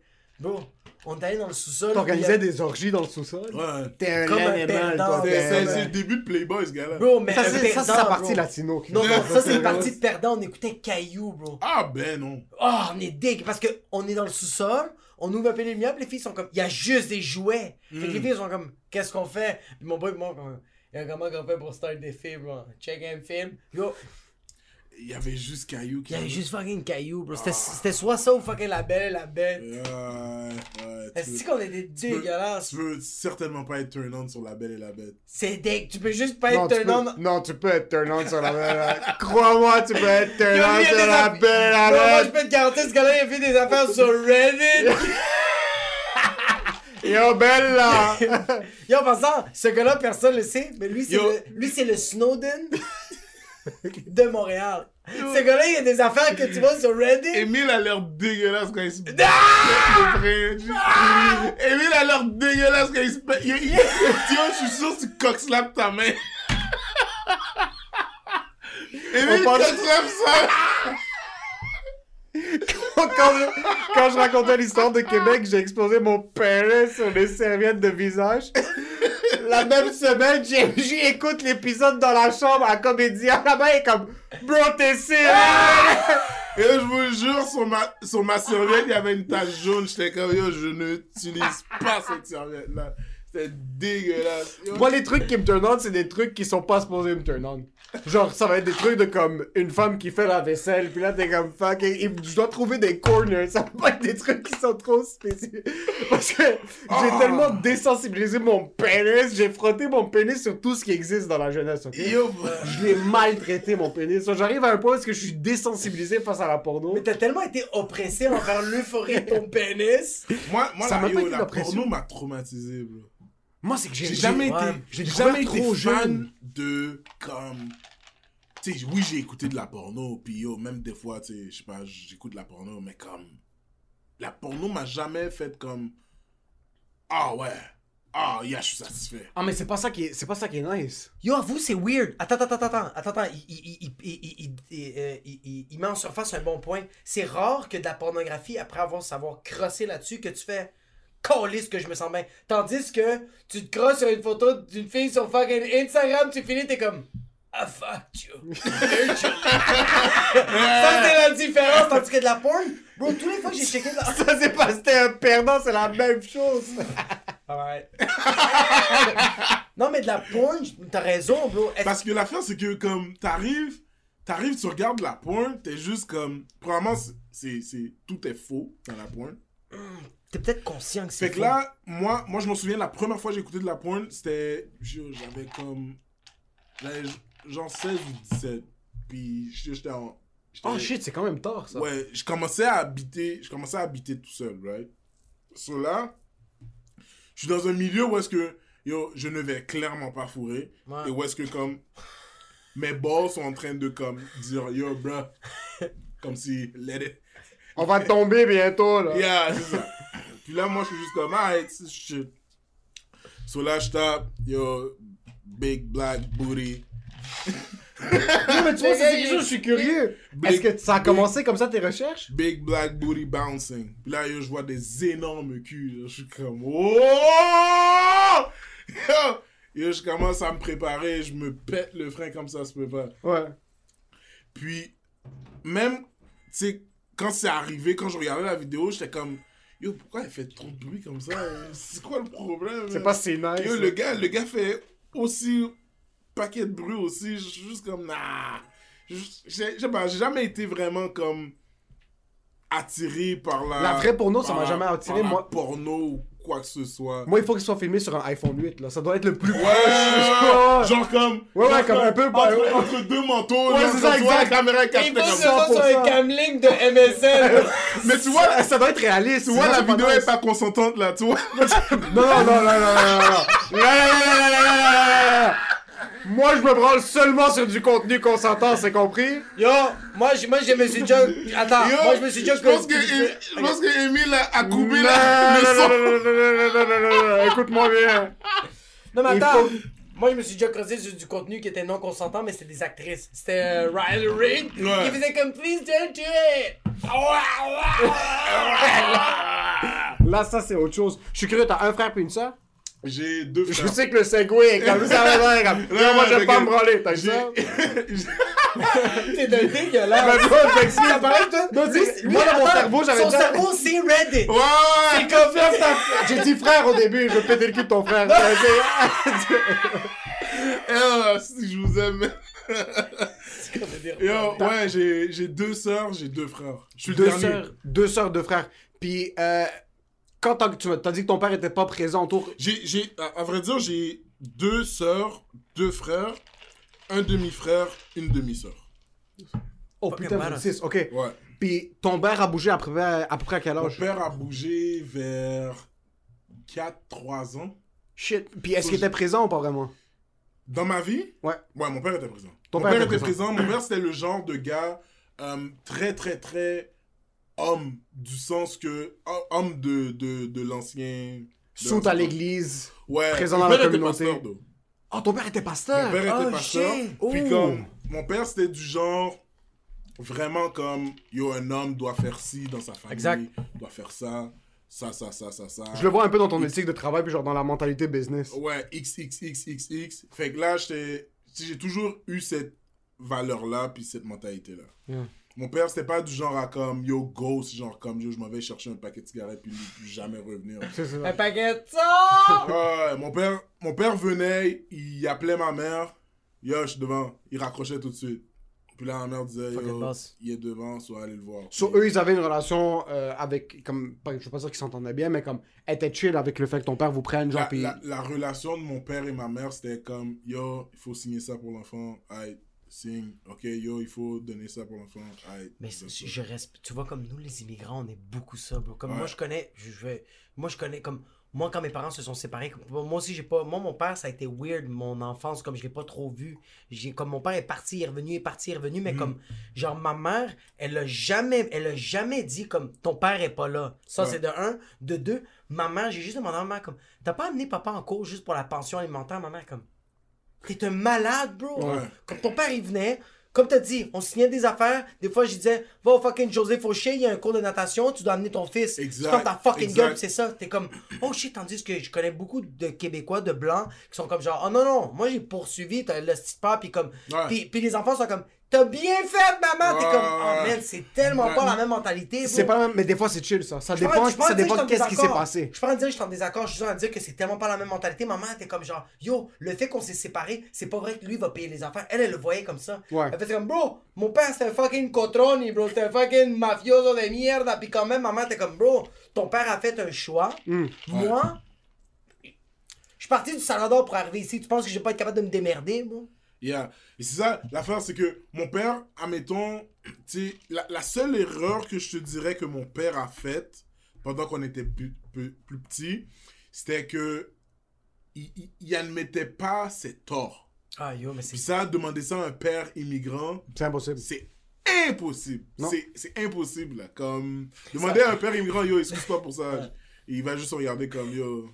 Bro, on est allé dans le sous-sol. T'organisais il des orgies dans le sous-sol? Ouais. T'es un Comme animal, toi. C'est le début de Playboy, ce y a- gars-là. Bro, mais Ça, un c'est ça, c'est perdant, la partie bro. latino. qui- Non, non, ça, c'est une partie de perdant. On écoutait Caillou, bro. Ah, ben non. Oh, on est dégueu. Parce que on est dans le sous-sol, on ouvre un peu les lumières, les filles sont comme. Il y a juste des jouets. Fait que les filles sont comme, qu'est-ce qu'on fait? Puis mon boy, moi, comme, il y a comment qu'on fait pour start des films, bro? Check un film. Yo, Il y avait juste Caillou qui il y avait avait- juste fucking Caillou, bro. C'était c'était soit ça ou fucking la belle et la bête. Ouais, ouais. Est-ce qu'on était dégueulasses? Tu veux certainement pas être turn on sur La Belle et la Bête. C'est dégueu. Tu peux juste pas Non, être tu un peux, non, tu peux être turn on sur la belle. [laughs] Crois-moi, tu peux être turn on sur la belle Bro, moi, je bête. peux te garantir, ce gars-là, il a fait des affaires sur Reddit. [laughs] Yo, belle là! [laughs] Yo, en passant, ce gars-là, personne le sait, mais lui, c'est le, lui, c'est le Snowden [laughs] de Montréal. Ce gars-là, il y a des affaires que tu vois sur Reddit. Emile a l'air dégueulasse quand il se brin. Emile a l'air dégueulasse quand il se yo, je suis sûr que tu cockslaps ta main. Emile cockslap ça. [laughs] quand, je, quand je racontais l'histoire de Québec, j'ai explosé mon pénis sur les serviettes de visage. La même semaine, j'écoute l'épisode dans la chambre à Comédia. Là-bas, il est comme Bro, t'es sérieux? Et je vous jure, sur ma, sur ma serviette, il y avait une tache jaune. J'étais comme, yo, je n'utilise pas cette serviette-là. C'était dégueulasse. Moi, les trucs qui me turn on, c'est des trucs qui sont pas supposés me turn on. Genre, ça va être des trucs de comme une femme qui fait la vaisselle, puis là, t'es comme fuck, et- et je dois trouver des corners. Ça va pas être des trucs qui sont trop spécifiques. Parce que j'ai Ah. tellement désensibilisé mon pénis, j'ai frotté mon pénis sur tout ce qui existe dans la jeunesse, ok? Yo, Je l'ai maltraité, mon pénis. J'arrive à un point où est-ce que je suis désensibilisé face à la porno. Mais t'as tellement été oppressé envers l'euphorie de ton pénis. moi, moi Ça la, m'a yo, pas été la porno m'a traumatisé, bro. Moi, c'est que j'ai jamais ouais. été, J'ai jamais été trop fan jeune. de comme, tu sais, oui j'ai écouté de la porno, puis yo même des fois, tu sais, je sais pas, j'écoute de la porno, mais comme, la porno m'a jamais fait comme, ah ouais, ah yeah, je suis satisfait. Ah, mais c'est pas ça qui est, c'est pas ça qui est nice. Yo, avoue, c'est weird. Attends, attends, attends, attends, attends, il- il met en surface un bon point. C'est rare que de la pornographie, après avoir savoir crosser là-dessus, que tu fais calisse que je me sens bien. Tandis que tu te crosses sur une photo d'une fille sur fucking Instagram, tu finis, t'es comme. Ah fuck you. [laughs] ça, c'est la différence. Tandis que de la porn, bro, tous les fois que j'ai checké de la. Ça, c'est pas c'était un perdant, c'est la même chose. [laughs] Alright. non, mais de la porn, t'as raison, bro. Parce que l'affaire, c'est que comme t'arrives, t'arrives, tu regardes la pointe, t'es juste comme. Premièrement, c'est- c'est, c'est, tout est faux dans la pointe. T'es peut-être conscient que c'est. Fait que là, moi, moi, je me souviens, la première fois que j'ai écouté de la pointe, c'était. J'avais comme. J'avais genre 16 ou 17. Puis j'étais en. Oh shit, c'est quand même tard ça. Ouais, je commençais à habiter, je commençais à habiter tout seul, right? So là, je suis dans un milieu où est-ce que, yo, je ne vais clairement pas fourrer. Ouais. Et où est-ce que, comme, mes balls sont en train de, comme, dire, yo, bro, comme si, let it. On va tomber bientôt là. Yeah, c'est ça. Puis là, moi, je suis juste comme, alright, c'est shit. So là, je tape, yo, big black booty. Non, mais tu vois, c'est quelque chose, je suis curieux. Est-ce que ça a commencé comme ça tes recherches? Big black booty bouncing. Puis là, yo, je vois des énormes culs. Je suis comme, oh! Yo! Yo, je commence à me préparer. Je me pète le frein comme ça se peut pas. Ouais. Puis, même, tu sais, quand c'est arrivé, quand je regardais la vidéo, j'étais comme, yo, pourquoi elle fait trop de bruit comme ça? C'est quoi le problème? C'est pas si nice. Yo, le gars, le gars fait aussi paquet de bruit aussi. Je suis juste comme, nah. J'ai jamais été vraiment comme attiré par la. La vraie porno, ça par m'a la- jamais attiré, par la moi. porno quoi que ce soit. Moi, il faut qu'il soit filmé sur un iPhone 8 là. Ça doit être le plus Ouais, proche. genre comme. Ouais, ouais, genre comme un peu- Entre, entre deux manteaux, Ouais, c'est ça, tu vois, la exact. caméra est cachée Il faut comme que ce ça. soit sur un 100%. camlink de MSN. Mais tu vois, ça doit être réaliste. tu vois, la vidéo est pas consentante là, tu vois. Non, non, non, non, non, non, non, non. Là, là, là, là, là, là, là, là. Moi, je me branle seulement sur du contenu qu'on s'entend, c'est compris? Yo, moi, je, moi, je me suis déjà. Attends, Yo, moi, je me suis déjà. Je pense que, je pense que Emile a, coupé la. Non, non, non, non, non, non, écoute-moi bien. Non, mais attends. Moi, je me suis déjà creusé sur du contenu qui était non consentant, mais c'était des actrices. C'était euh, Riley Reid qui faisait comme Please don't do it. Là, ça, c'est autre chose. Je suis curieux, t'as un frère puis une soeur? J'ai deux Je frères. sais que le segway est comme ça, là, comme. Là, moi, ouais, j'aime pas me branler, t'as ça? [laughs] T'es d'un dégueulasse. Ben, moi, paraît, toi. Non, lui, moi, dans mon cerveau, j'avais Son déjà- cerveau, c'est Reddit. Ouais! C'est comme ça. J'ai dit frère au début, je vais péter le cul de ton frère. [laughs] Eh, si je vous aime. Yo, ouais, j'ai j'ai deux sœurs, j'ai deux frères. Je suis le deux dernier. sœurs, deux sœurs, deux frères. Puis, euh, quand tu as dit que ton père était pas présent autour, J'ai, j'ai, à, à vrai dire, j'ai deux sœurs, deux frères, un demi-frère, une demi-sœur. oh putain, badass. c'est six, ok. Ouais. Puis, ton père a bougé à peu près à, peu près à quel Mon âge? père a bougé vers 4-3 ans. Shit. Puis, est-ce qu'il était présent ou pas vraiment? Dans ma vie, Ouais. ouais, mon père était présent. Ton mon père père, était était présent. Mon père, c'était le genre de gars euh, très, très, très homme, du sens que ho- homme de, de, de l'ancien. l'ancien- à l'église. Ouais. présent dans la communauté. pasteur. Oh, ton père était pasteur? Mon père était Oh, pasteur. shit. Puis Oh. comme, mon père, c'était du genre, vraiment comme, yo, un homme doit faire ci dans sa famille. Exact. Doit faire ça, ça, ça, ça, ça, ça. Je le vois un peu dans ton éthique de travail, puis genre dans la mentalité business. Ouais, XXXXX. Fait que là, j'ai toujours eu cette valeur-là, puis cette mentalité-là. Yeah. Mon père, c'était pas du genre à comme, yo, ghost, genre comme, yo, je m'en vais chercher un paquet de cigarettes, puis plus jamais revenir. Un paquet de ça. [laughs] Ouais, mon père, mon père venait, il appelait ma mère. Yo, je suis devant. Il raccrochait tout de suite. Puis là, ma mère disait, yo, il est devant, soit aller le voir. Sur eux, ils avaient une relation euh, avec, comme, pas- je veux pas dire qu'ils s'entendaient bien, mais comme, elle était chill avec le fait que ton père vous prenne, genre, la, puis... la, la relation de mon père et ma mère, c'était comme, yo, il faut signer ça pour l'enfant. Aïe, signe. Ok, yo, il faut donner ça pour l'enfant. Mais je, respecte. Tu vois, comme nous, les immigrants, on est beaucoup ça, bro. Comme Ouais. moi, je connais. Je, je moi, je connais comme. Moi, quand mes parents se sont séparés, moi aussi, j'ai pas. Moi, mon père, ça a été weird, mon enfance, comme je l'ai pas trop vu. J'ai, comme mon père est parti, il est revenu, il est parti, il est revenu, mais comme. Genre, ma mère, elle a jamais, elle a jamais dit, comme, ton père est pas là. Ça, Ouais. c'est de un. De deux, ma mère, j'ai juste demandé à ma mère, comme, t'as pas amené papa en cours juste pour la pension alimentaire, ma mère, comme. T'es un malade, bro. Ouais. Comme ton père, il venait, comme t'as dit, on signait des affaires. Des fois, je disais, va au fucking José Fauché, il y a un cours de natation, tu dois amener ton fils. Exact, comme ta fucking gueule, c'est ça. T'es comme, oh shit, tandis que je connais beaucoup de Québécois, de Blancs, qui sont comme genre, oh non, non, moi j'ai poursuivi, t'as le petit pas, puis comme, Ouais. puis, puis les enfants sont comme, t'as bien fait, maman. T'es comme, oh man, c'est tellement pas la même mentalité. C'est pas la même, mais des fois c'est chill ça. Ça dépend, ça dépend qu'est-ce qui s'est passé. Je suis pas en dire que je suis en désaccord, je suis en train de dire que c'est tellement pas la même mentalité. Maman, était comme genre, yo, le fait qu'on s'est séparés, c'est pas vrai que lui va payer les affaires. Elle, elle le voyait comme ça. Ouais. Elle faisait comme, bro, mon père c'est un fucking cotroni, bro, c'est un fucking mafioso de mierda. Puis quand même, maman était comme, bro, ton père a fait un choix. Hmm. Moi, je suis parti du Salvador pour arriver ici. Tu penses que je vais pas être capable de me démerder, bro? Yeah. Et c'est ça, l'affaire, c'est que mon père, admettons, tu sais, la, la seule erreur que je te dirais que mon père a faite pendant qu'on était plus, plus, plus petit, c'était que il, il, il admettait pas ses torts. Ah, yo, mais c'est. Puis ça, demander ça à un père immigrant, C'est impossible. c'est impossible. Non. C'est- C'est impossible, là. Comme, demander à un père immigrant, yo, excuse-toi pour ça. Il va juste regarder comme, yo,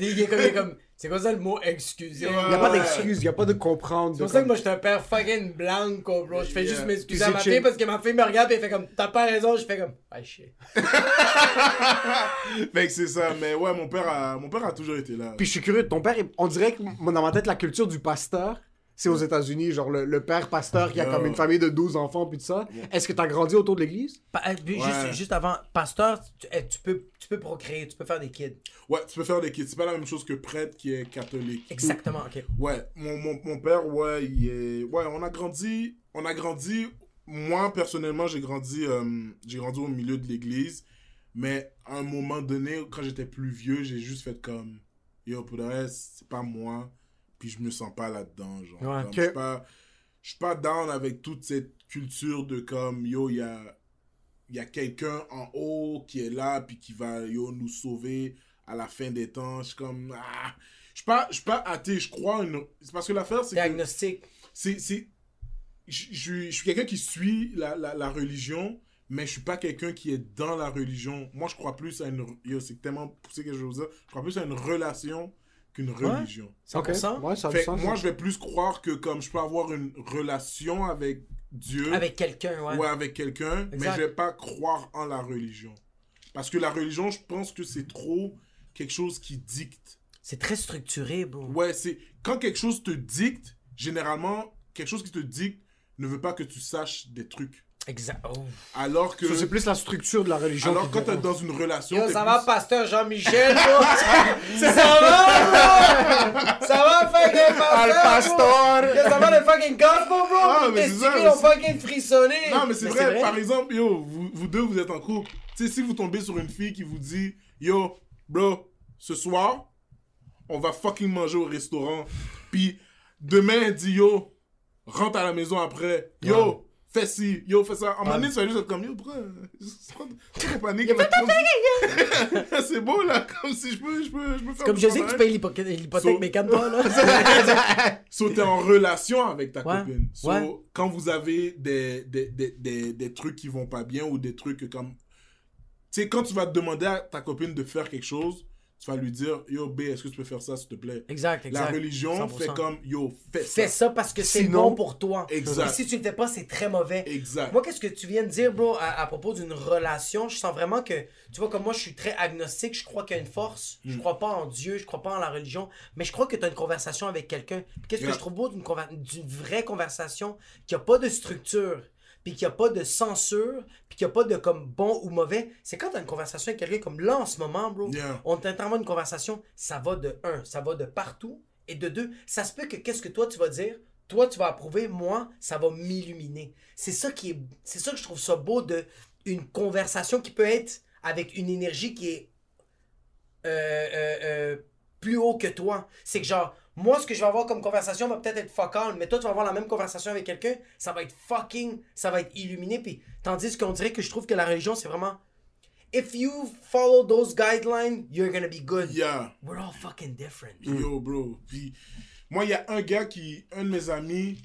Il est comme, il est comme, c'est quoi ça le mot excusez? Ouais. Il n'y a pas d'excuse, il n'y a pas de comprendre. C'est pour ça que moi, j'étais un père fucking blanco, bro. Je fais Yeah. juste m'excuser à ma fille parce que ma fille me regarde et elle fait comme, t'as pas raison. Je fais comme, ah, shit. [laughs] Fait que c'est ça, mais ouais, mon père a, mon père a toujours été là. Puis je suis curieux, ton père, on dirait que dans ma tête, la culture du pasteur, c'est aux États-Unis, genre le, le père pasteur qui a comme une famille de 12 enfants, puis tout ça. Est-ce que t'as grandi autour de l'église? Ouais. juste, juste avant, pasteur, tu, eh, tu peux, tu peux procréer, tu peux faire des kids. Ouais, tu peux faire des kids. C'est pas la même chose que prêtre qui est catholique. Exactement, ok. Ouais, mon, mon, mon père, ouais, il est... Ouais, on a grandi... On a grandi... Moi, personnellement, j'ai grandi, euh, j'ai grandi au milieu de l'église. Mais à un moment donné, quand j'étais plus vieux, j'ai juste fait comme... Yo, pour le reste, c'est pas moi. Puis je me sens pas là-dedans, genre. Ouais. Je suis pas... Pas down avec toute cette culture de comme... Yo, il y a... Il y a quelqu'un en haut qui est là, puis qui va, yo, nous sauver à la fin des temps. Je suis comme... Ah, je suis pas, je suis pas athée, je crois une... C'est parce que l'affaire, c'est. Diagnostic. C'est... Je suis quelqu'un qui suit la, la, la religion, mais je suis pas quelqu'un qui est dans la religion. Moi, je crois plus à une... C'est tellement poussé que je veux dire. Je crois plus à une relation qu'une religion. Ok. 100%? Ouais, ça a du Fait que sens. moi, je vais plus croire que comme je peux avoir une relation avec Dieu Avec quelqu'un, ouais. ou avec quelqu'un, mais je vais pas croire en la religion. Parce que la religion, je pense que c'est trop quelque chose qui dicte. C'est très structuré, bro. Ouais, c'est quand quelque chose te dicte, généralement, quelque chose qui te dicte ne veut pas que tu saches des trucs. Exact. Oh. Alors que Ça, C'est plus la structure de la religion. alors quand t'es dans une relation, Yo, ça plus- va, [laughs] pasteur Jean-Michel, bro? ça va, bro? Ça va, fucking pasteur? pasteur! bro? Yo, ça va, le fucking gospel, bro? Ah, mais c'est ça, ont fucking frissonné. Non, mais c'est vrai, par exemple, yo, vous, vous deux, vous êtes en couple. Tu sais, si vous tombez sur une fille qui vous dit, yo, bro, ce soir, on va fucking manger au restaurant. Puis demain, elle dit, yo, rentre à la maison après. Yo, fais ci, yo, fais ça. En moment donné, tu vas juste être comme, yo, pourquoi pourquoi panique [laughs] C'est beau, là, comme si je peux, je peux, je peux faire Comme je sais que tu payes l'hypothèque, mais calme pas, là. [laughs] So, t'es en relation avec ta Ouais, copine. So, ouais. quand vous avez des, des, des, des, des trucs qui vont pas bien ou des trucs comme. Tu sais, quand tu vas te demander à ta copine de faire quelque chose, tu vas lui dire Yo, B, est-ce que tu peux faire ça, s'il te plaît? Exact, exact. La religion 100%. fait comme Yo, fais Fais ça. ça parce que c'est Sinon- bon pour toi. Exact. Et si tu le fais pas, c'est très mauvais. Exact. Moi, qu'est-ce que tu viens de dire, bro, à, à propos d'une relation, je sens vraiment que, tu vois, comme moi, je suis très agnostique, je crois qu'il y a une force, Mm. je crois pas en Dieu, je crois pas en la religion, mais je crois que tu as une conversation avec quelqu'un. Qu'est-ce Yeah. que je trouve beau d'une conver- d'une vraie conversation qui a pas de structure, puis qui a pas de censure, puis qui a pas de comme bon ou mauvais, c'est quand tu as une conversation avec quelqu'un comme là en ce moment, bro, Yeah. on d'avoir une conversation, ça va de un, ça va de partout, et de deux, ça se peut que qu'est-ce que toi tu vas dire, toi tu vas approuver, moi ça va m'illuminer. C'est ça qui est, c'est ça que je trouve ça beau de une conversation qui peut être avec une énergie qui est euh, euh, euh, plus haut que toi. C'est que genre, moi ce que je vais avoir comme conversation va peut-être être fuck all, mais toi tu vas avoir la même conversation avec quelqu'un, ça va être fucking, ça va être illuminé, puis tandis qu'on dirait que je trouve que la religion c'est vraiment If you follow those guidelines, you're gonna be good. Yeah. We're all fucking different. Puis, Yo, bro. Puis, moi, il y a un gars qui, un de mes amis,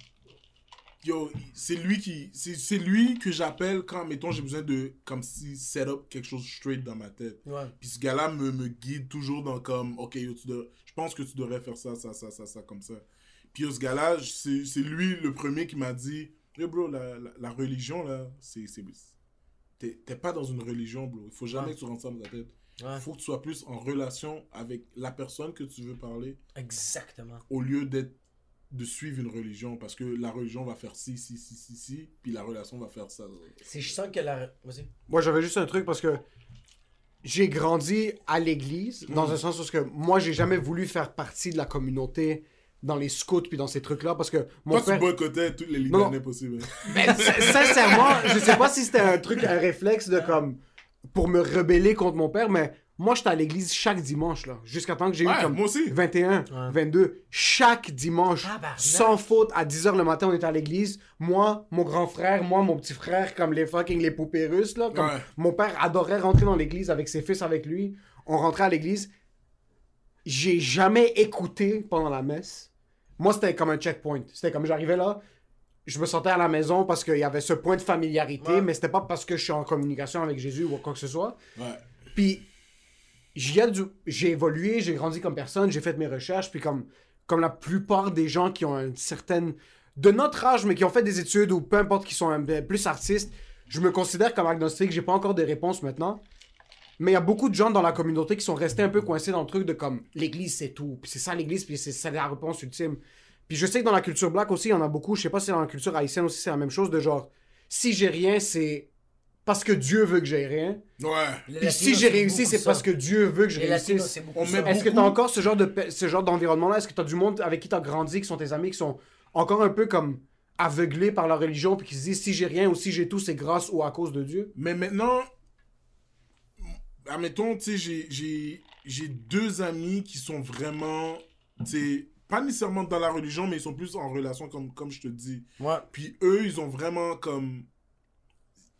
yo, c'est lui qui, c'est lui que j'appelle quand, mettons, j'ai besoin de, comme si, set up quelque chose straight dans ma tête. Ouais. Puis ce gars-là me, me guide toujours dans comme, ok, yo, tu dois- pense que tu devrais faire ça, ça, ça, ça, ça, comme ça. Puis ce gars-là, c'est c'est lui le premier qui m'a dit Yo, bro, la, la, la religion, là, c'est. c'est- T'es t'es pas dans une religion, bro. Il faut jamais Ouais. que tu rentres ça dans ta tête. Ouais. Il faut que tu sois plus en relation avec la personne que tu veux parler Exactement. au lieu d'être de suivre une religion parce que la religion va faire ci, ci, ci, ci, ci, puis la relation va faire ça. Si je sens que la. Vas-y. Moi, j'avais juste un truc parce que j'ai grandi à l'église, dans Mm. un sens où que moi, j'ai jamais voulu faire partie de la communauté dans les scouts puis dans ces trucs-là parce que mon Toi, père... tu boycottais toutes les. Libanais possibles. hein. Ben, [laughs] sin- sincèrement, je sais pas si c'était un truc, un réflexe de comme pour me rebeller contre mon père, mais moi j'étais à l'église chaque dimanche là, jusqu'à temps que j'ai eu Ouais, comme moi aussi. 21, Ouais. 22, chaque dimanche, Tabarnak. sans faute, à 10h le matin on était à l'église, moi, mon grand frère, moi, mon petit frère, comme les fucking les poupées russes là, comme Ouais. mon père adorait rentrer dans l'église avec ses fils avec lui, on rentrait à l'église, j'ai jamais écouté pendant la messe. Moi, c'était comme un checkpoint. C'était comme j'arrivais là, je me sentais à la maison parce qu'il y avait ce point de familiarité, Ouais. mais c'était pas parce que je suis en communication avec Jésus ou quoi que ce soit. Ouais. Puis j'ai évolué, j'ai grandi comme personne, j'ai fait mes recherches, puis comme, comme la plupart des gens qui ont une certaine... de notre âge, mais qui ont fait des études ou peu importe, qui sont plus artistes, je me considère comme agnostique, j'ai pas encore de réponse maintenant. Mais il y a beaucoup de gens dans la communauté qui sont restés un peu coincés dans le truc de comme l'église c'est tout, puis c'est ça l'église, puis c'est la réponse ultime. Puis je sais que dans la culture black aussi, il y en a beaucoup, je sais pas si dans la culture haïtienne aussi c'est la même chose, de genre, si j'ai rien, c'est parce que Dieu veut que j'ai rien. Ouais. Les Puis si j'ai réussi, c'est parce que Dieu veut que je réussisse. c'est beaucoup Est-ce que tu beaucoup- as encore ce genre de ce genre d'environnement-là? Est-ce que tu as du monde avec qui tu as grandi, qui sont tes amis, qui sont encore un peu comme aveuglés par la religion, puis qui se disent si j'ai rien ou si j'ai tout, c'est grâce ou à cause de Dieu? Mais maintenant, admettons, tu sais, j'ai- j'ai j'ai deux amis qui sont vraiment, tu sais, pas nécessairement dans la religion, mais ils sont plus en relation, comme, comme je te dis. Ouais. Puis eux, ils ont vraiment comme.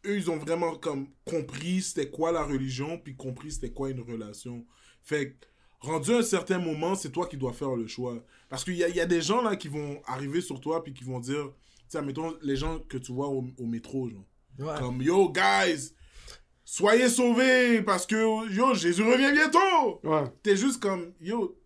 Eux, ils ont vraiment comme compris c'était quoi la religion, puis compris c'était quoi une relation. Fait que, rendu à un certain moment, c'est toi qui dois faire le choix. Parce qu'il y a, y a des gens là qui vont arriver sur toi, puis qui vont dire, tu sais, admettons, les gens que tu vois au, au métro, genre. Ouais. Comme, yo, guys, soyez sauvés, parce que, yo, Jésus revient bientôt. Ouais. T'es juste comme, yo,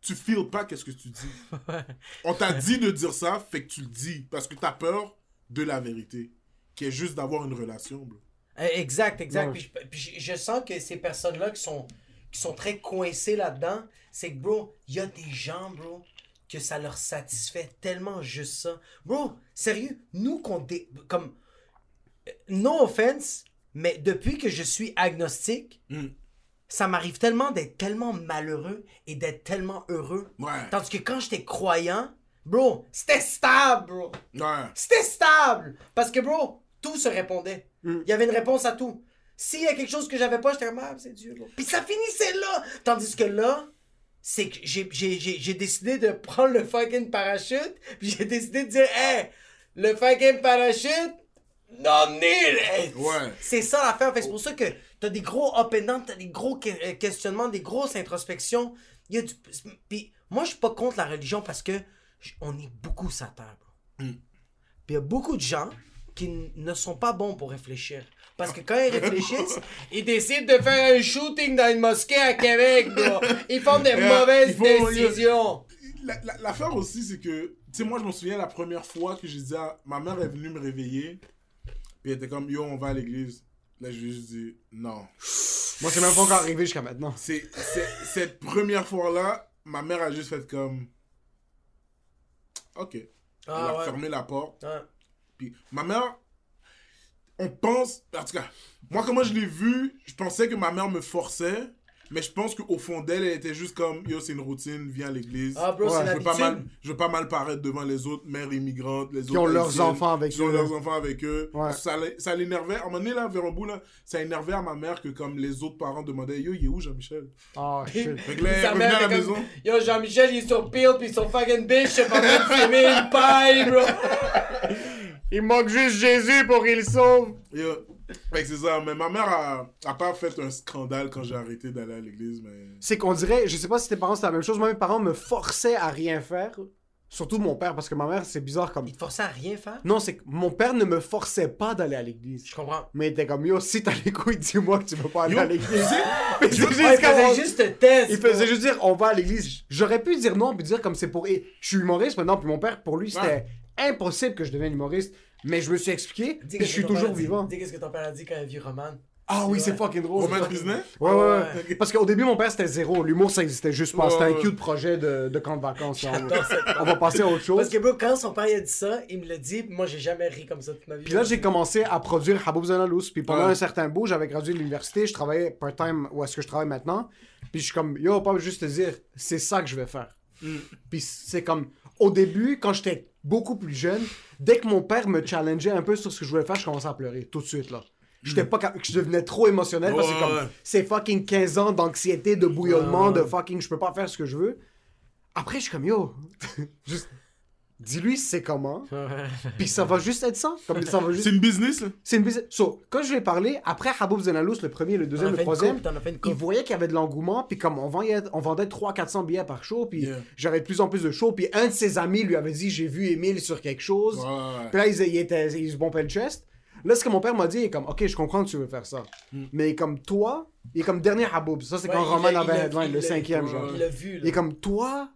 tu feels pas qu'est-ce que tu dis. [laughs] On t'a dit de dire ça, fait que tu le dis, parce que t'as peur de la vérité, qui est juste d'avoir une relation, bro. Eh, Exact, exact. Ouais. Puis, je, puis je- je sens que ces personnes-là qui sont, qui sont très coincées là-dedans, c'est que, bro, il y a des gens, bro, que ça leur satisfait tellement juste ça. Bro, sérieux, nous, qu'on dé- comme, euh, no offense, mais depuis que je suis agnostique, Mm. ça m'arrive tellement d'être tellement malheureux et d'être tellement heureux. Ouais. Tandis que quand j'étais croyant, bro, c'était stable, bro. Ouais. C'était stable. Parce que, bro, tout se répondait. Mm. Il y avait une réponse à tout. S'il y a quelque chose que j'avais pas, j'étais comme, ah, c'est Dieu, bro. Puis ça finissait là. Tandis que là, c'est que j'ai, décidé de prendre le fucking parachute. Puis j'ai décidé de dire, hey, le fucking parachute, non need it. Ouais. C'est ça l'affaire. Fait C'est pour ça que t'as des gros up and down, t'as des gros que- euh, questionnements, des grosses introspections. Il y a du... Puis moi, je suis pas contre la religion parce que on est beaucoup bro. Mm. Puis il y a beaucoup de gens qui ne sont pas bons pour réfléchir. Parce que quand ils [laughs] réfléchissent, ils décident de faire un shooting dans une mosquée à Québec, bro. Ils font des [laughs] Yeah, mauvaises font- décisions. La- la- L'affaire aussi, c'est que, tu sais, moi, je me souviens la première fois que j'ai dit à... Ma mère est venue me réveiller, puis elle était comme, yo, on va à l'église. Là, je lui ai juste dit, non. Moi, c'est même pas encore arrivé jusqu'à maintenant. C'est, cette première fois-là, ma mère a juste fait comme. Ok. Elle Ah, a ouais. fermé la porte. Ouais. Puis ma mère, on pense. En tout cas, moi, comment je l'ai vu, je pensais que ma mère me forçait. Mais je pense qu'au fond d'elle, elle était juste comme Yo, c'est une routine, viens à l'église. Ah, bro, Ouais, c'est je, veux pas mal, je veux pas mal paraître devant les autres mères immigrantes, les Qui autres ont leurs enfants avec qui ont eux. leurs enfants avec eux. Ouais. Ça, ça l'énervait. À un moment donné, là, vers un bout, là, ça énervait à ma mère que comme les autres parents demandaient Yo, il est où Jean-Michel? Oh [laughs] shit. Fait que là, elle revenait à la maison. Yo, Jean-Michel, il est sur pile, puis son fucking bitch, est en train de fumer une paille, bro. [laughs] Il manque juste Jésus pour qu'il sauve. Yo, Fait que c'est ça. Mais ma mère a, a pas fait un scandale quand j'ai arrêté d'aller à l'église, mais. C'est qu'on dirait, je sais pas si tes parents c'est la même chose, moi mes parents me forçaient à rien faire. Surtout mon père, parce que ma mère, c'est bizarre comme. Il te forçait à rien faire? Non, c'est que mon père ne me forçait pas d'aller à l'église. Je comprends. Mais il était comme, yo, si t'as les couilles, dis-moi que tu veux pas aller Yo, à l'église. juste [laughs] il faisait juste te test. Il faisait juste dire, on va à l'église. J'aurais pu dire non, puis dire comme c'est pour. et Je suis humoriste maintenant, puis mon père, pour lui, c'était impossible que je devienne humoriste. Mais je me suis expliqué, qu'est-ce je suis toujours vivant. Dis qu'est-ce que ton père a dit quand il a vu Roman. Ah oui, c'est fucking drôle. Roman Frisnet? Ouais, ouais, ouais. Ouais. Parce qu'au début, mon père, c'était zéro. L'humour, ça existait juste pas. C'était un cute projet de, de camp de vacances. On va passer à autre chose. Parce que, bro, quand son père a dit ça, il me l'a dit, moi, j'ai jamais ri comme ça toute ma vie. Puis là, j'ai commencé à produire Haboub Zanalous. Puis pendant un certain bout, j'avais gradué de l'université. Je travaillais part-time où est-ce que je travaille maintenant. Puis je suis comme, yo, pas juste te dire, c'est ça que je vais faire. Puis c'est comme, au début, quand j'étais beaucoup plus jeune, dès que mon père me challengeait un peu sur ce que je voulais faire, je commençais à pleurer tout de suite, là. J'étais pas cap- je devenais trop émotionnel parce que comme c'est fucking 15 ans d'anxiété, de bouillonnement, de fucking je peux pas faire ce que je veux. Après, je suis comme yo, [laughs] juste dis-lui c'est comment, puis ça va juste être ça. Comme ça va juste C'est une business, là. c'est une business. So, quand je lui ai parlé, après Haboub Zenalous, le premier, le deuxième, le troisième, il voyait qu'il y avait de l'engouement, puis comme on vendait, on vendait 300-400 billets par show, puis Yeah. j'avais de plus en plus de shows, puis un de ses amis lui avait dit J'ai vu Émile sur quelque chose. Ouais. Puis là, il, il était, il se bombait le chest. Là, ce que mon père m'a dit, il est comme Ok, je comprends que tu veux faire ça. Mais comme toi, il est comme dernier Haboub. Ça, c'est Ouais, quand Roman avait il le cinquième, genre. Il l'a vu, Il est comme toi,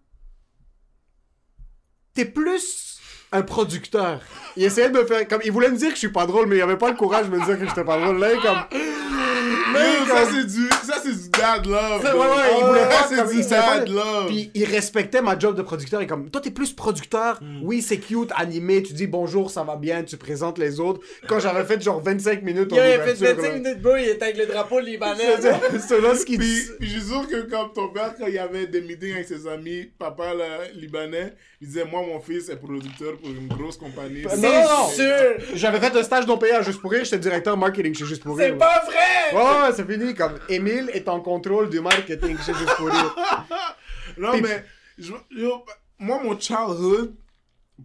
t'es plus un producteur. Il essayait de me faire comme il voulait me dire que je suis pas drôle, mais il avait pas le courage de me dire que j'étais pas drôle. Là, il est comme [laughs] Yo, ça, c'est du, ça, c'est du dad love. Ouais, bro. ouais, il voulait Ça, pas c'est comme- du il savait pas- dad love. Puis il respectait ma job de producteur. Il est comme, toi, t'es plus producteur. Hmm. Oui, c'est cute, animé. Tu dis bonjour, ça va bien. Tu présentes les autres. Quand j'avais fait genre 25 minutes. Il a fait ouverture, 25 là. minutes, bro, il était avec le drapeau libanais. C'est ça, là ce qu'il Puis, dit. puis je suis sûr que comme ton père, quand il y avait des meetings avec ses amis, papa là, libanais, il disait Moi, mon fils est producteur pour une grosse compagnie. Non, non, non. C'est sûr! J'avais fait un stage non payé à Juste pour rire. J'étais directeur marketing chez Juste pour rire. C'est pas vrai! Ouais, ouais, c'est fini. Comme Émile est en contrôle du marketing chez Juste pour rire. [laughs] Non, mais je- yo, moi, mon childhood,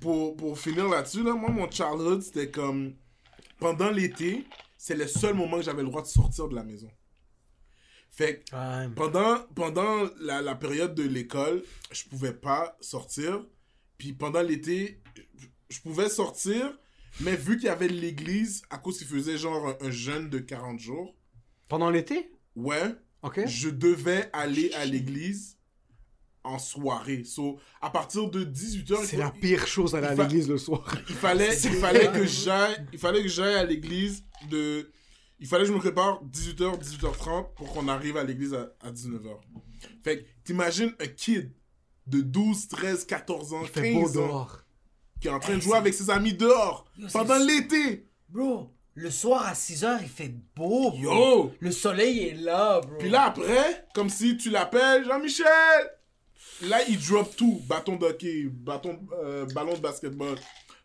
pour, pour finir là-dessus, là, moi, mon childhood, c'était comme pendant l'été, c'est le seul moment que j'avais le droit de sortir de la maison. Fait que Ouais. pendant, pendant la, la période de l'école, je pouvais pas sortir. Puis pendant l'été, je- pouvais sortir, mais vu qu'il y avait l'église, à cause qu'il faisait genre un, un jeûne de 40 jours, Pendant l'été? ouais, Ok. je devais aller à l'église en soirée. So, à partir de 18h, C'est la pire chose à aller à l'église le soir. il fallait, [laughs] il fallait que j'aille, il fallait que j'aille à l'église de, il fallait que je me prépare 18h, 18h30 pour qu'on arrive à l'église à, à 19h. Fait que, t'imagines un kid de 12, 13, 14 ans, Il fait beau 15 ans, dehors. qui est en train de jouer avec ses amis dehors, Yo, pendant l'été. Bro, le soir à 6h, il fait beau, bro. Yo! Le soleil est là, bro. Puis là, après, comme si tu l'appelles Jean-Michel. Là, il drop tout. Bâton d'hockey, bâton, euh, ballon de basketball.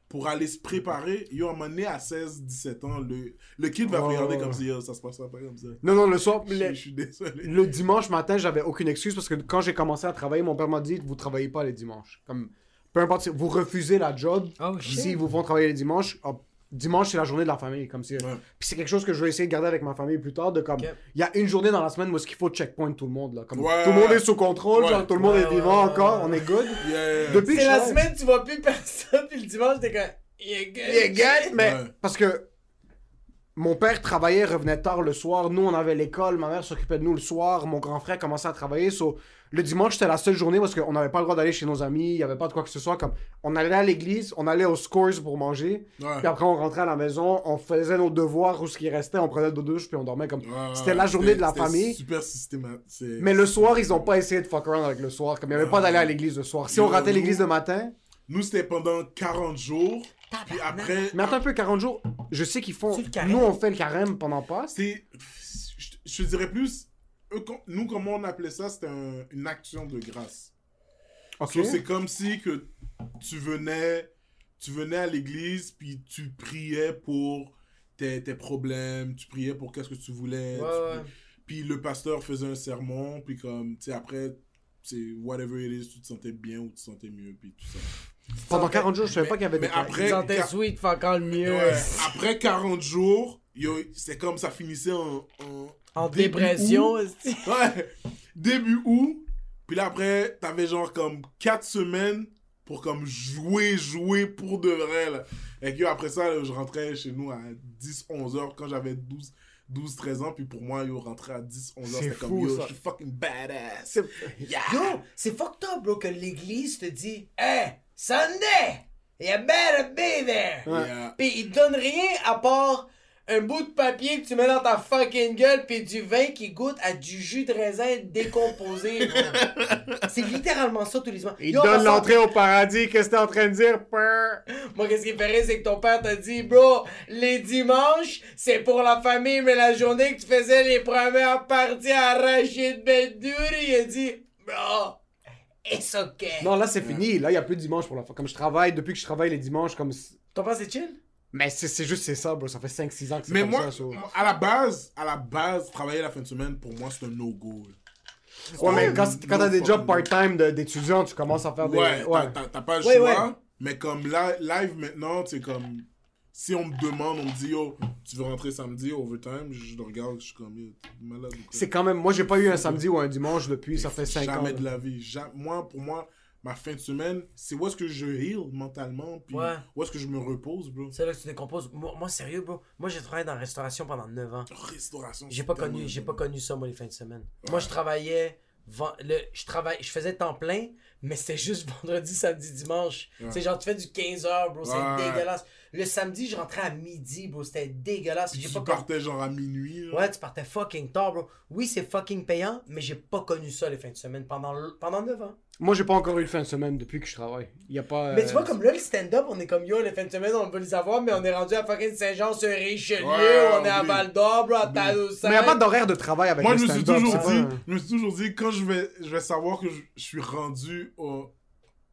Pour aller se préparer. Yo, à un moment donné, à 16, 17 ans, le, le kid va Oh. regarder comme si yo, ça se passera pas comme ça. Non, non, le soir. Je, le- je suis désolé. Le dimanche matin, j'avais aucune excuse parce que quand j'ai commencé à travailler, mon père m'a dit vous travaillez pas les dimanches. Comme peu importe, si vous refusez la job. Oh, shit. S'ils vous font travailler les dimanches, hop, dimanche c'est la journée de la famille. Comme si. Ouais. Puis c'est quelque chose que je vais essayer de garder avec ma famille plus tard. De comme, il y a une journée dans la semaine où est-ce qu'il faut checkpoint tout le monde là. Comme Ouais. tout le monde est sous contrôle, Ouais. genre tout le monde Ouais, est ouais, vivant ouais, encore, ouais. on est good. Yeah. Depuis C'est la semaine, tu vois plus [laughs] personne, puis le dimanche, t'es comme. Yeah, good. Yeah, good, mais Ouais. parce que mon père travaillait, revenait tard le soir. Nous, on avait l'école. Ma mère s'occupait de nous le soir. Mon grand frère commençait à travailler. So, le dimanche, c'était la seule journée parce qu'on n'avait pas le droit d'aller chez nos amis. Il n'y avait pas de quoi que ce soit. Comme, on allait à l'église, on allait aux scores pour manger. Ouais. Puis après, on rentrait à la maison, on faisait nos devoirs ou ce qui restait, on prenait nos douches, puis on dormait comme. Ouais, C'était la journée de la famille. super systématique. Mais le soir, ils n'ont pas essayé de fuck around avec le soir. Comme il n'y avait pas d'aller à l'église le soir. Si on ratait l'église le matin. Nous, c'était pendant 40 jours. Puis après, Mais attends un peu, 40 jours. Je sais qu'ils font. Nous, on fait le carême pendant Pâques. c'est. Je, je te dirais plus. eux, nous, comment on appelait ça C'était un- une action de grâce. Ok. So, c'est comme si que tu venais, tu venais à l'église, puis tu priais pour tes, tes problèmes, tu priais pour qu'est-ce que tu voulais. Ouais, tu- ouais. Puis le pasteur faisait un sermon, puis comme, tu sais, après, c'est whatever it is, tu te sentais bien ou tu te sentais mieux, puis tout ça. Pendant 40 jours, je savais pas qu'il y avait mais des après- car- sweet, fait encore le mieux. Ouais. Après 40 jours, yo, c'est comme ça finissait en... en En dépression, août. [laughs] Ouais, début août. Puis là, après, t'avais genre comme 4 semaines pour comme jouer, jouer pour de vrai, là. Et que après ça, là, je rentrais chez nous à 10, 11 heures quand j'avais 12, 12, 13 ans. Puis pour moi, yo, rentrer à 10, 11 heures, C'est c'était comme yo, ça. je suis fucking badass. Yeah. Yo, c'est fucked up, bro, que l'église te dit Hey, Sunday, you better be there. Yeah. Pis ils te donnent rien à part un bout de papier que tu mets dans ta fucking gueule pis du vin qui goûte à du jus de raisin décomposé, [laughs] c'est littéralement ça tous les jours. Il Yo, donne l'entrée au paradis. Qu'est-ce que t'es en train de dire? Moi, qu'est-ce qui me rire, c'est que ton père t'a dit, bro, les dimanches, c'est pour la famille, mais la journée que tu faisais les premières parties à Rachid Bendouri, il a dit, bro, it's okay. Non, là, c'est fini. Là, il n'y a plus de dimanche pour la fois. Comme je travaille, depuis que je travaille les dimanches, comme. Ton père, c'est chill? Mais c'est juste, c'est ça, bro. Ça fait 5-6 ans que c'est Mais comme moi, ça. so- moi, à la base, à la base, travailler la fin de semaine, pour moi, c'est un no-go. Ouais, mais quand, quand t'as des No jobs part-time d'étudiants, tu commences à faire des. Ouais, t'as- t'as pas le Ouais, choix. ouais. Mais comme live maintenant, c'est comme. Si on me demande, on me dit, yo, tu veux rentrer samedi, overtime, je le regarde, je suis comme, malade? C'est quand même. Moi, j'ai pas eu un samedi ou un dimanche depuis, ça fait 5 ans. Jamais de la vie. Moi, pour moi, ma fin de semaine, c'est où est-ce que je heal mentalement, puis Ouais. où est-ce que je me repose, bro? C'est là que tu décomposes. Moi, moi, sérieux, bro, moi, j'ai travaillé dans la restauration pendant 9 ans. Restauration. J'ai pas connu, j'ai pas connu ça, moi, les fins de semaine. Moi, je travaillais, le, je travaille, je faisais temps plein, mais c'était [laughs] juste vendredi, samedi, dimanche. C'est genre, tu fais du 15 heures, bro, c'est dégueulasse. Le samedi, je rentrais à midi, bro, c'était dégueulasse. Puis tu pas con- partais genre à minuit. là. Ouais, tu partais fucking tard, bro. Oui, c'est fucking payant, mais j'ai pas connu ça les fins de semaine pendant, pendant 9 ans. Moi, j'ai pas encore eu le fin de semaine depuis que je travaille. Il y a pas. Mais tu euh, vois, comme là, le stand-up, on est comme yo, les fins de semaine, on peut les avoir, mais on est rendu à fucking Saint-Jean-sur-Richelieu, Ouais, on est à. Val d'Or, bro, à Tadoussac. Mais il n'y a pas d'horaire de travail avec Moi, le je me suis stand-up, toujours dit, je me suis toujours dit, quand je vais, je vais savoir que je, je suis rendu au,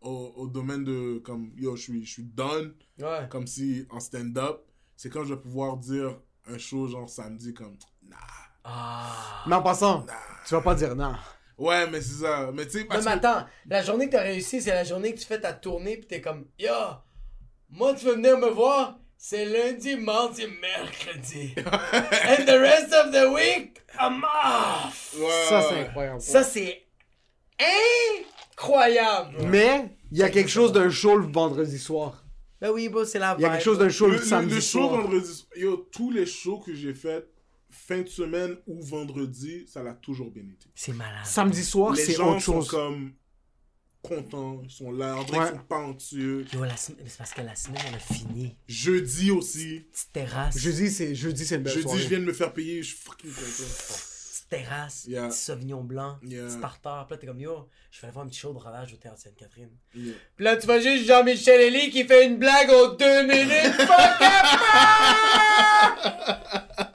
au, au domaine de, comme, yo, je suis, je suis done, Ouais. comme si en stand-up, c'est quand je vais pouvoir dire un show genre samedi, comme, nah. Ah. Mais en passant, tu vas pas dire non. Ouais, mais c'est ça. Mais tu sais, Non, mais que. attends, la journée que t'as réussi, c'est la journée que tu fais ta tournée, pis t'es comme, yo, moi, tu veux venir me voir? C'est lundi, mardi, mercredi. [laughs] And the rest of the week, I'm off. Ouais, Ça, c'est incroyable. Ça, c'est incroyable. Mais il y a quelque chose d'un show le vendredi soir. Ben oui, bro, c'est la Il y a quelque chose d'un show Le, le, le- samedi le show soir. vendredi. Yo, tous les shows que j'ai fait, fin de semaine ou vendredi, ça l'a toujours bien été. C'est malade. Samedi soir, les c'est gens autre sont chose. comme contents, ils sont là, Ouais. qu'ils sont pas anxieux. Yo, la semaine, c'est parce que la semaine, elle a fini. Jeudi aussi. Petite terrasse. Jeudi, c'est jeudi, c'est une belle Jeudi, soirée. je viens de me faire payer, je suis fucking content. Petite terrasse. Yeah. Petit sauvignon blanc. Yeah. Petit tartare. Puis là, t'es comme, yo, je vais aller voir un petit show de rodage au théâtre Sainte-Catherine. Yeah. Puis là, tu vois juste Jean-Michel Elie qui fait une blague aux deux minutes. Fuck [laughs]